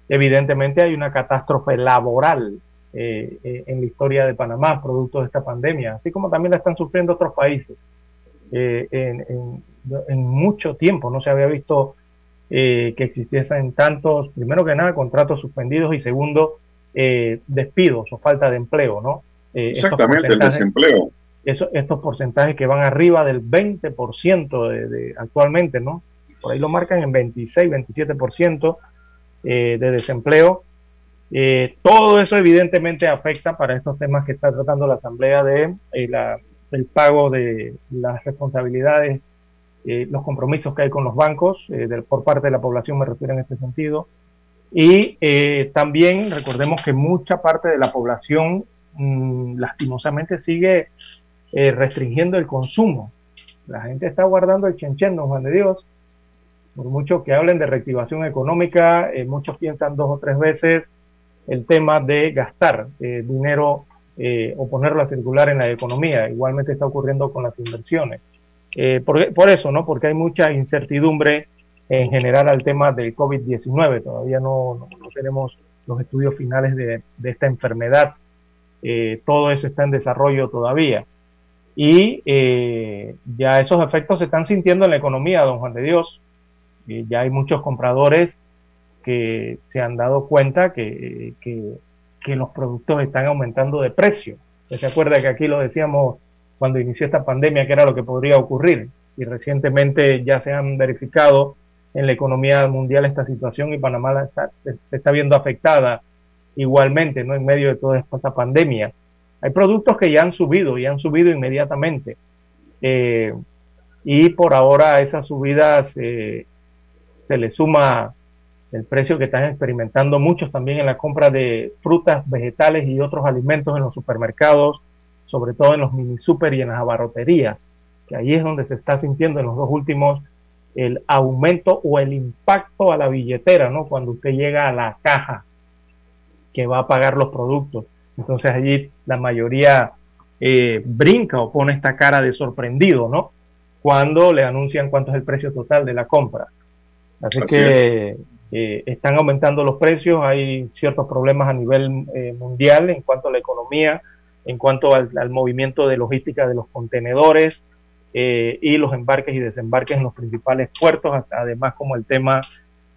evidentemente hay una catástrofe laboral eh, en la historia de Panamá, producto de esta pandemia, así como también la están sufriendo otros países. En, mucho tiempo no se había visto que existiesen tantos, primero que nada, contratos suspendidos y segundo, despidos o falta de empleo, ¿no? Eh, Exactamente, el desempleo. estos porcentajes que van arriba del 20% de, de, actualmente, ¿no? Por ahí lo marcan en 26, 27% eh, de desempleo. Eh, todo eso evidentemente afecta para estos temas que está tratando la Asamblea de la, el pago de las responsabilidades, los compromisos que hay con los bancos, por parte de la población me refiero en este sentido. Y también recordemos que mucha parte de la población Mm, lastimosamente sigue eh, restringiendo el consumo. La gente está guardando el chenchen, don Juan de Dios. Por mucho que hablen de reactivación económica, eh, muchos piensan dos o tres veces el tema de gastar eh, dinero o ponerlo a circular en la economía. Igualmente está ocurriendo con las inversiones. Por, eso, ¿no? Porque hay mucha incertidumbre en general al tema del COVID-19. Todavía no, tenemos los estudios finales de esta enfermedad eh, todo eso está en desarrollo todavía. Y eh, ya esos efectos se están sintiendo en la economía, don Juan de Dios. Eh, ya hay muchos compradores que se han dado cuenta que, que, los productos están aumentando de precio. ¿Se acuerda que aquí lo decíamos cuando inició esta pandemia, que era lo que podría ocurrir? Y recientemente ya se han verificado en la economía mundial esta situación y Panamá se, se, está viendo afectada igualmente, ¿no? En medio de toda esta pandemia. Hay productos que ya han subido y han subido inmediatamente. Eh, y por ahora esas subidas eh, se le suma el precio que están experimentando muchos también en la compra de frutas, vegetales y otros alimentos en los supermercados, sobre todo en los mini super y en las abarroterías, que ahí es donde se está sintiendo en los dos últimos el aumento o el impacto a la billetera, ¿no? Cuando usted llega a la caja que va a pagar los productos. Entonces allí la mayoría eh, brinca o pone esta cara de sorprendido, ¿no? Cuando le anuncian cuánto es el precio total de la compra. Así, que eh, están aumentando los precios, hay ciertos problemas a nivel eh, mundial en cuanto a la economía, en cuanto al, al movimiento de logística de los contenedores y los embarques y desembarques en los principales puertos, además como el tema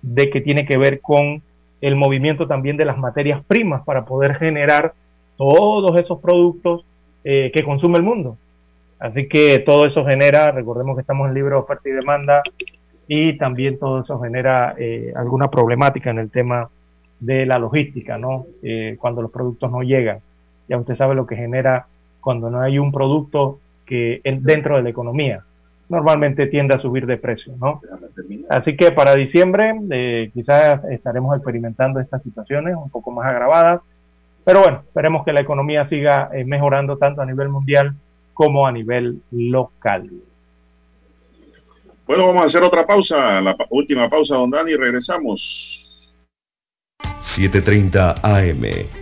de que tiene que ver con el movimiento también de las materias primas para poder generar todos esos productos eh, que consume el mundo. Así que todo eso genera, recordemos que estamos en libre oferta y demanda, y también todo eso genera eh, alguna problemática en el tema de la logística, ¿no? Eh, cuando los productos no llegan. Ya usted sabe lo que genera cuando no hay un producto que dentro de la economía normalmente tiende a subir de precio, ¿no? Así que para diciembre eh, quizás estaremos experimentando estas situaciones un poco más agravadas, pero bueno, esperemos que la economía siga eh, mejorando tanto a nivel mundial como a nivel local. Bueno, vamos a hacer otra pausa, la última pausa, don Dani, regresamos. 7.30 AM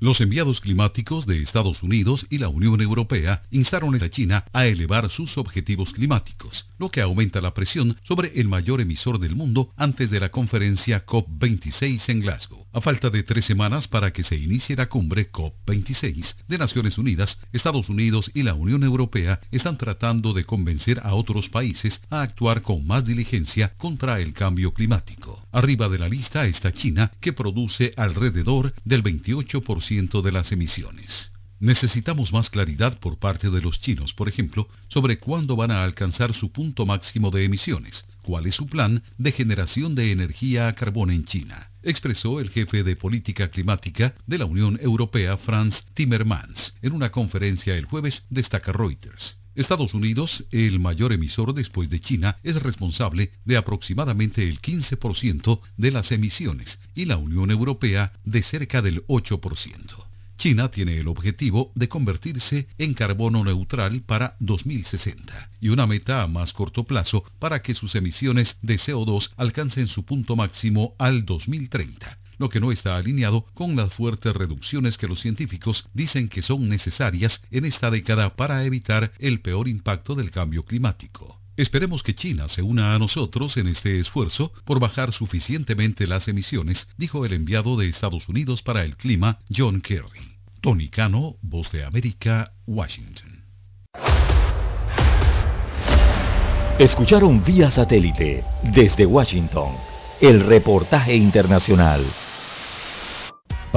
Los enviados climáticos de Estados Unidos y la Unión Europea instaron a China a elevar sus objetivos climáticos, lo que aumenta la presión sobre el mayor emisor del mundo antes de la conferencia COP26 en Glasgow. A falta de tres semanas para que se inicie la cumbre COP26 de Naciones Unidas, Estados Unidos y la Unión Europea están tratando de convencer a otros países a actuar con más diligencia contra el cambio climático. Arriba de la lista está China, que produce alrededor del 28% de las emisiones. Necesitamos más claridad por parte de los chinos, por ejemplo, sobre cuándo van a alcanzar su punto máximo de emisiones, cuál es su plan de generación de energía a carbón en China, expresó el jefe de política climática de la Unión Europea, Franz Timmermans, en una conferencia el jueves, destaca Reuters. Estados Unidos, el mayor emisor después de China, es responsable de aproximadamente el 15% de las emisiones y la Unión Europea de cerca del 8%. China tiene el objetivo de convertirse en carbono neutral para 2060 y una meta a más corto plazo para que sus emisiones de CO2 alcancen su punto máximo al 2030 lo que no está alineado con las fuertes reducciones que los científicos dicen que son necesarias en esta década para evitar el peor impacto del cambio climático. Esperemos que China se una a nosotros en este esfuerzo por bajar suficientemente las emisiones, dijo el enviado de Estados Unidos para el clima, John Kerry. Tony Cano, Voz de América, Washington. Escucharon vía satélite desde Washington el reportaje internacional.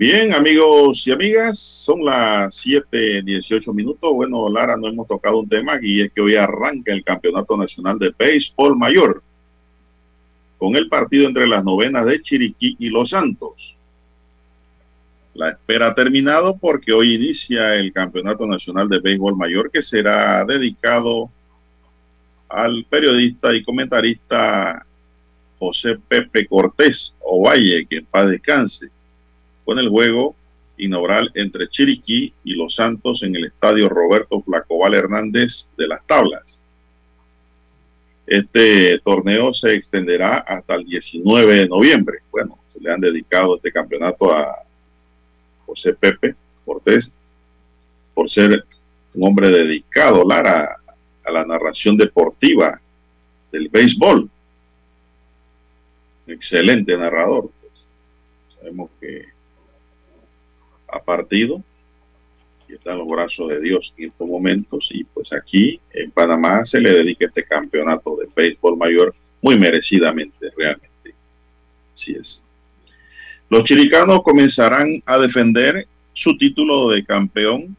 Bien, amigos y amigas, son las 7:18 minutos. Bueno, Lara, no hemos tocado un tema y es que hoy arranca el Campeonato Nacional de Béisbol Mayor con el partido entre las novenas de Chiriquí y Los Santos. La espera ha terminado porque hoy inicia el Campeonato Nacional de Béisbol Mayor que será dedicado al periodista y comentarista José Pepe Cortés Ovalle, que en paz descanse con el juego inaugural entre Chiriquí y Los Santos en el estadio Roberto Flacobal Hernández de las Tablas. Este torneo se extenderá hasta el 19 de noviembre. Bueno, se le han dedicado este campeonato a José Pepe Cortés por ser un hombre dedicado, a la narración deportiva del béisbol. Excelente narrador. Pues. Sabemos que ha partido y está en los brazos de Dios en estos momentos y pues aquí en Panamá se le dedica este campeonato de béisbol mayor muy merecidamente realmente. Así es. Los chilicanos comenzarán a defender su título de campeón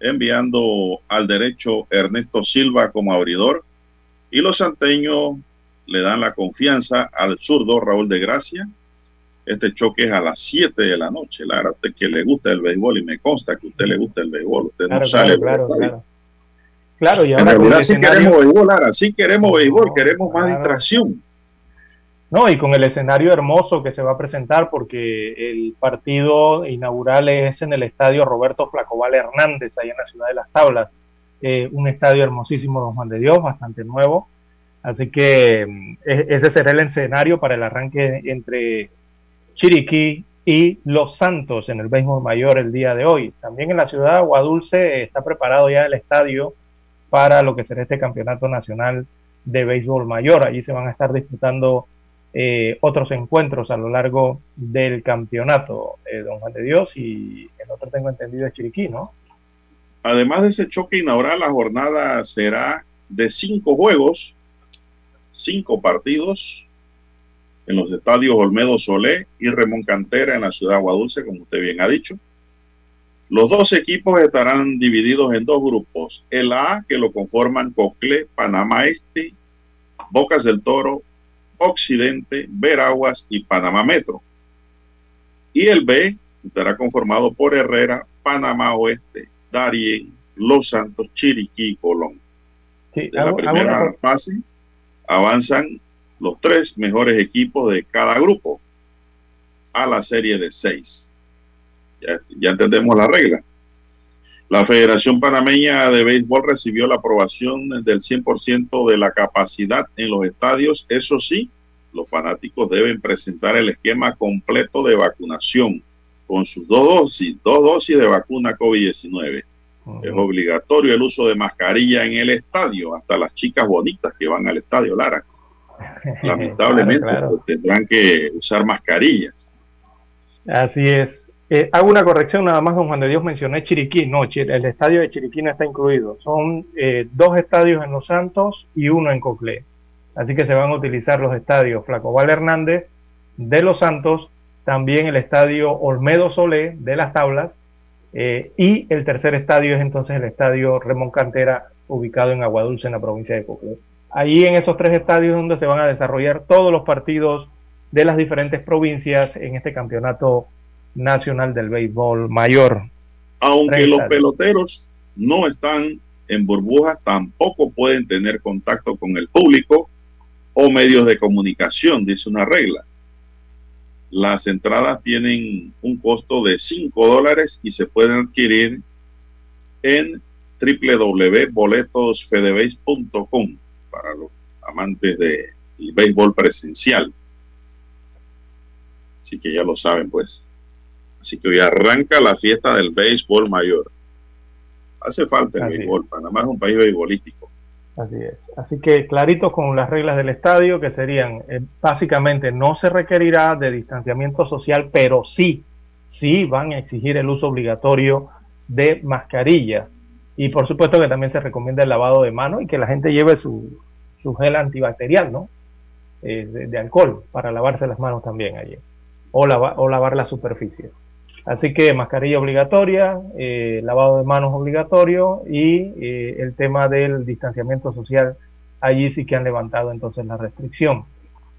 enviando al derecho Ernesto Silva como abridor y los santeños le dan la confianza al zurdo Raúl de Gracia este choque es a las 7 de la noche. Lara, usted que le gusta el béisbol y me consta que a usted le gusta el béisbol. Usted no sale. Claro, claro. Claro, y en realidad sí queremos béisbol, Lara. Sí queremos béisbol, queremos más distracción. No, y con el escenario hermoso que se va a presentar, porque el partido inaugural es en el estadio Roberto Flacobal Hernández, ahí en la ciudad de Las Tablas. Eh, un estadio hermosísimo, don Juan de Dios, bastante nuevo. Así que mm, e-, ese será el escenario para el arranque entre Chiriquí y Los Santos en el béisbol mayor el día de hoy. También en la ciudad de Aguadulce está preparado ya el estadio para lo que será este campeonato nacional de béisbol mayor. Allí se van a estar disputando eh, otros encuentros a lo largo del campeonato, eh, don Juan de Dios, y el otro tengo entendido es Chiriquí, ¿no? Además de ese choque inaugural, la jornada será de cinco juegos, cinco partidos en los estadios Olmedo Solé y Remón Cantera en la ciudad de Aguadulce, como usted bien ha dicho. Los dos equipos estarán divididos en dos grupos. El A, que lo conforman Cocle, Panamá Este, Bocas del Toro, Occidente, Veraguas y Panamá Metro. Y el B estará conformado por Herrera, Panamá Oeste, Darien, Los Santos, Chiriquí y Colón. de la primera fase avanzan los tres mejores equipos de cada grupo a la serie de seis. Ya, entendemos la regla. La Federación Panameña de Béisbol recibió la aprobación del 100% de la capacidad en los estadios. Eso sí, los fanáticos deben presentar el esquema completo de vacunación con sus dos dosis, dos dosis de vacuna COVID-19. Es obligatorio el uso de mascarilla en el estadio, hasta las chicas bonitas que van al estadio, Lara. Lamentablemente tendrán que usar mascarillas. Así es. Eh, hago una corrección nada más, don Juan de Dios mencioné Chiriquí, no, el estadio de Chiriquí no está incluido. Son eh, dos estadios en Los Santos y uno en Coclé. Así que se van a utilizar los estadios Flacobal Hernández de Los Santos, también el estadio Olmedo Solé de Las Tablas eh, y el tercer estadio es entonces el estadio Remón Cantera ubicado en Aguadulce en la provincia de Coclé. Ahí en esos tres estadios donde se van a desarrollar todos los partidos de las diferentes provincias en este campeonato Nacional del Béisbol Mayor. Aunque los peloteros no están en burbujas, tampoco pueden tener contacto con el público o medios de comunicación, dice una regla. Las entradas tienen un costo de 5 dólares y se pueden adquirir en www.boletosfedebase.com para los amantes del béisbol presencial. Así que ya lo saben, pues. Así que hoy arranca la fiesta del béisbol mayor. Hace falta el béisbol. Panamá es un país beisbolístico. Así es. Así que clarito con las reglas del estadio, que serían, eh, básicamente no se requerirá de distanciamiento social, pero sí, sí van a exigir el uso obligatorio de mascarilla. Y por supuesto que también se recomienda el lavado de manos y que la gente lleve su, su gel antibacterial, ¿no? Eh, de, alcohol para lavarse las manos también allí. O, o lavar la superficie. Así que mascarilla obligatoria, eh, lavado de manos obligatorio y eh, el tema del distanciamiento social, allí sí que han levantado entonces la restricción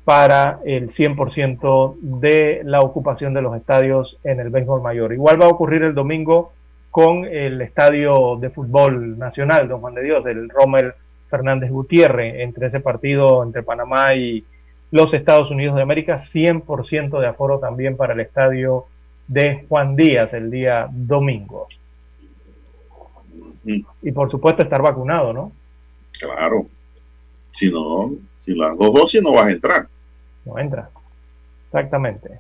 para el 100% de la ocupación de los estadios en el béisbol mayor. Igual va a ocurrir el domingo con el estadio de fútbol nacional, don Juan de Dios, del Rommel Fernández Gutiérrez, entre ese partido entre Panamá y los Estados Unidos de América, 100% de aforo también para el estadio de Juan Díaz el día domingo. Y por supuesto estar vacunado, ¿no? Claro. Si no, si las dos dosis no vas a entrar. No entra. Exactamente.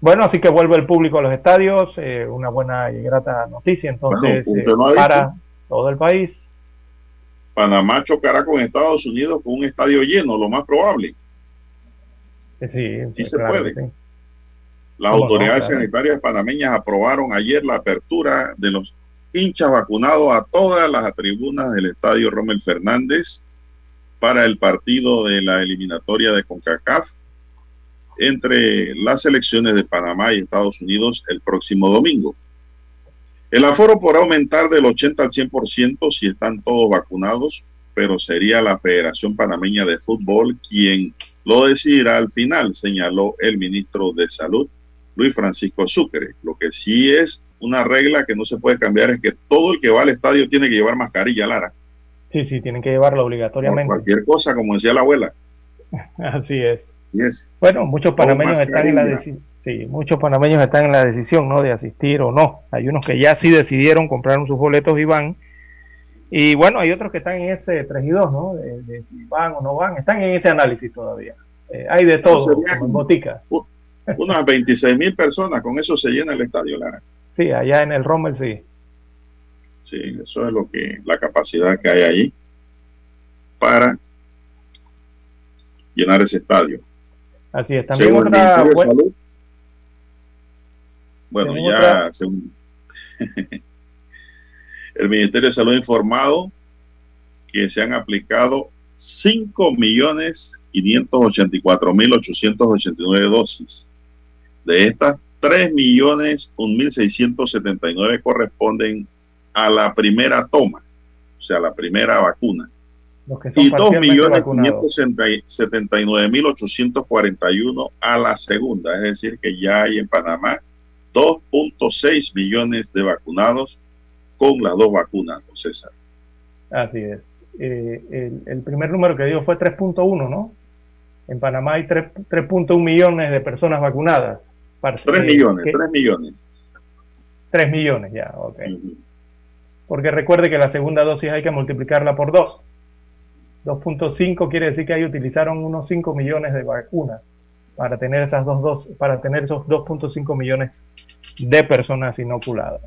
Bueno, así que vuelve el público a los estadios, eh, una buena y grata noticia entonces eh, para todo el país. Panamá chocará con Estados Unidos con un estadio lleno, lo más probable. Sí, sí, se puede. Las autoridades sanitarias panameñas aprobaron ayer la apertura de los hinchas vacunados a todas las tribunas del estadio Rommel Fernández para el partido de la eliminatoria de CONCACAF entre las elecciones de Panamá y Estados Unidos el próximo domingo. El aforo podrá aumentar del 80 al 100% si están todos vacunados, pero sería la Federación Panameña de Fútbol quien lo decidirá al final, señaló el ministro de Salud, Luis Francisco Sucre. Lo que sí es una regla que no se puede cambiar es que todo el que va al estadio tiene que llevar mascarilla, Lara. Sí, sí, tienen que llevarlo obligatoriamente. cualquier cosa, como decía la abuela. Así es. Bueno, muchos panameños están en la decisión. Sí, muchos panameños están en la decisión, ¿no? De asistir o no. Hay unos que ya sí decidieron, compraron sus boletos y van. Y bueno, hay otros que están en ese 3 y 2, ¿no? De, si van o no van. Están en ese análisis todavía. Eh, hay de todo, como en botica. Unas 26 mil personas, con eso se llena el estadio, Lara. Sí, allá en el Rommel sí. Sí, eso es lo que, la capacidad que hay ahí para llenar ese estadio. Así es, también otra... Bueno, ya el Ministerio de Salud ha informado que se han aplicado 5.584.889 dosis. De estas, 3.001.679 corresponden a la primera toma, o sea, la primera vacuna. Y 2.579.841 a la segunda, es decir, que ya hay en Panamá 2.6 millones de vacunados con las dos vacunas, César. Así es. Eh, el, primer número que dio fue 3.1, ¿no? En Panamá hay 3.1 millones de personas vacunadas. 3 millones, 3 millones. 3 millones ya, ok. Porque recuerde que la segunda dosis hay que multiplicarla por 2. 2.5 quiere decir que ahí utilizaron unos 5 millones de vacunas para tener esas dos, dos para tener esos 2.5 millones de personas inoculadas.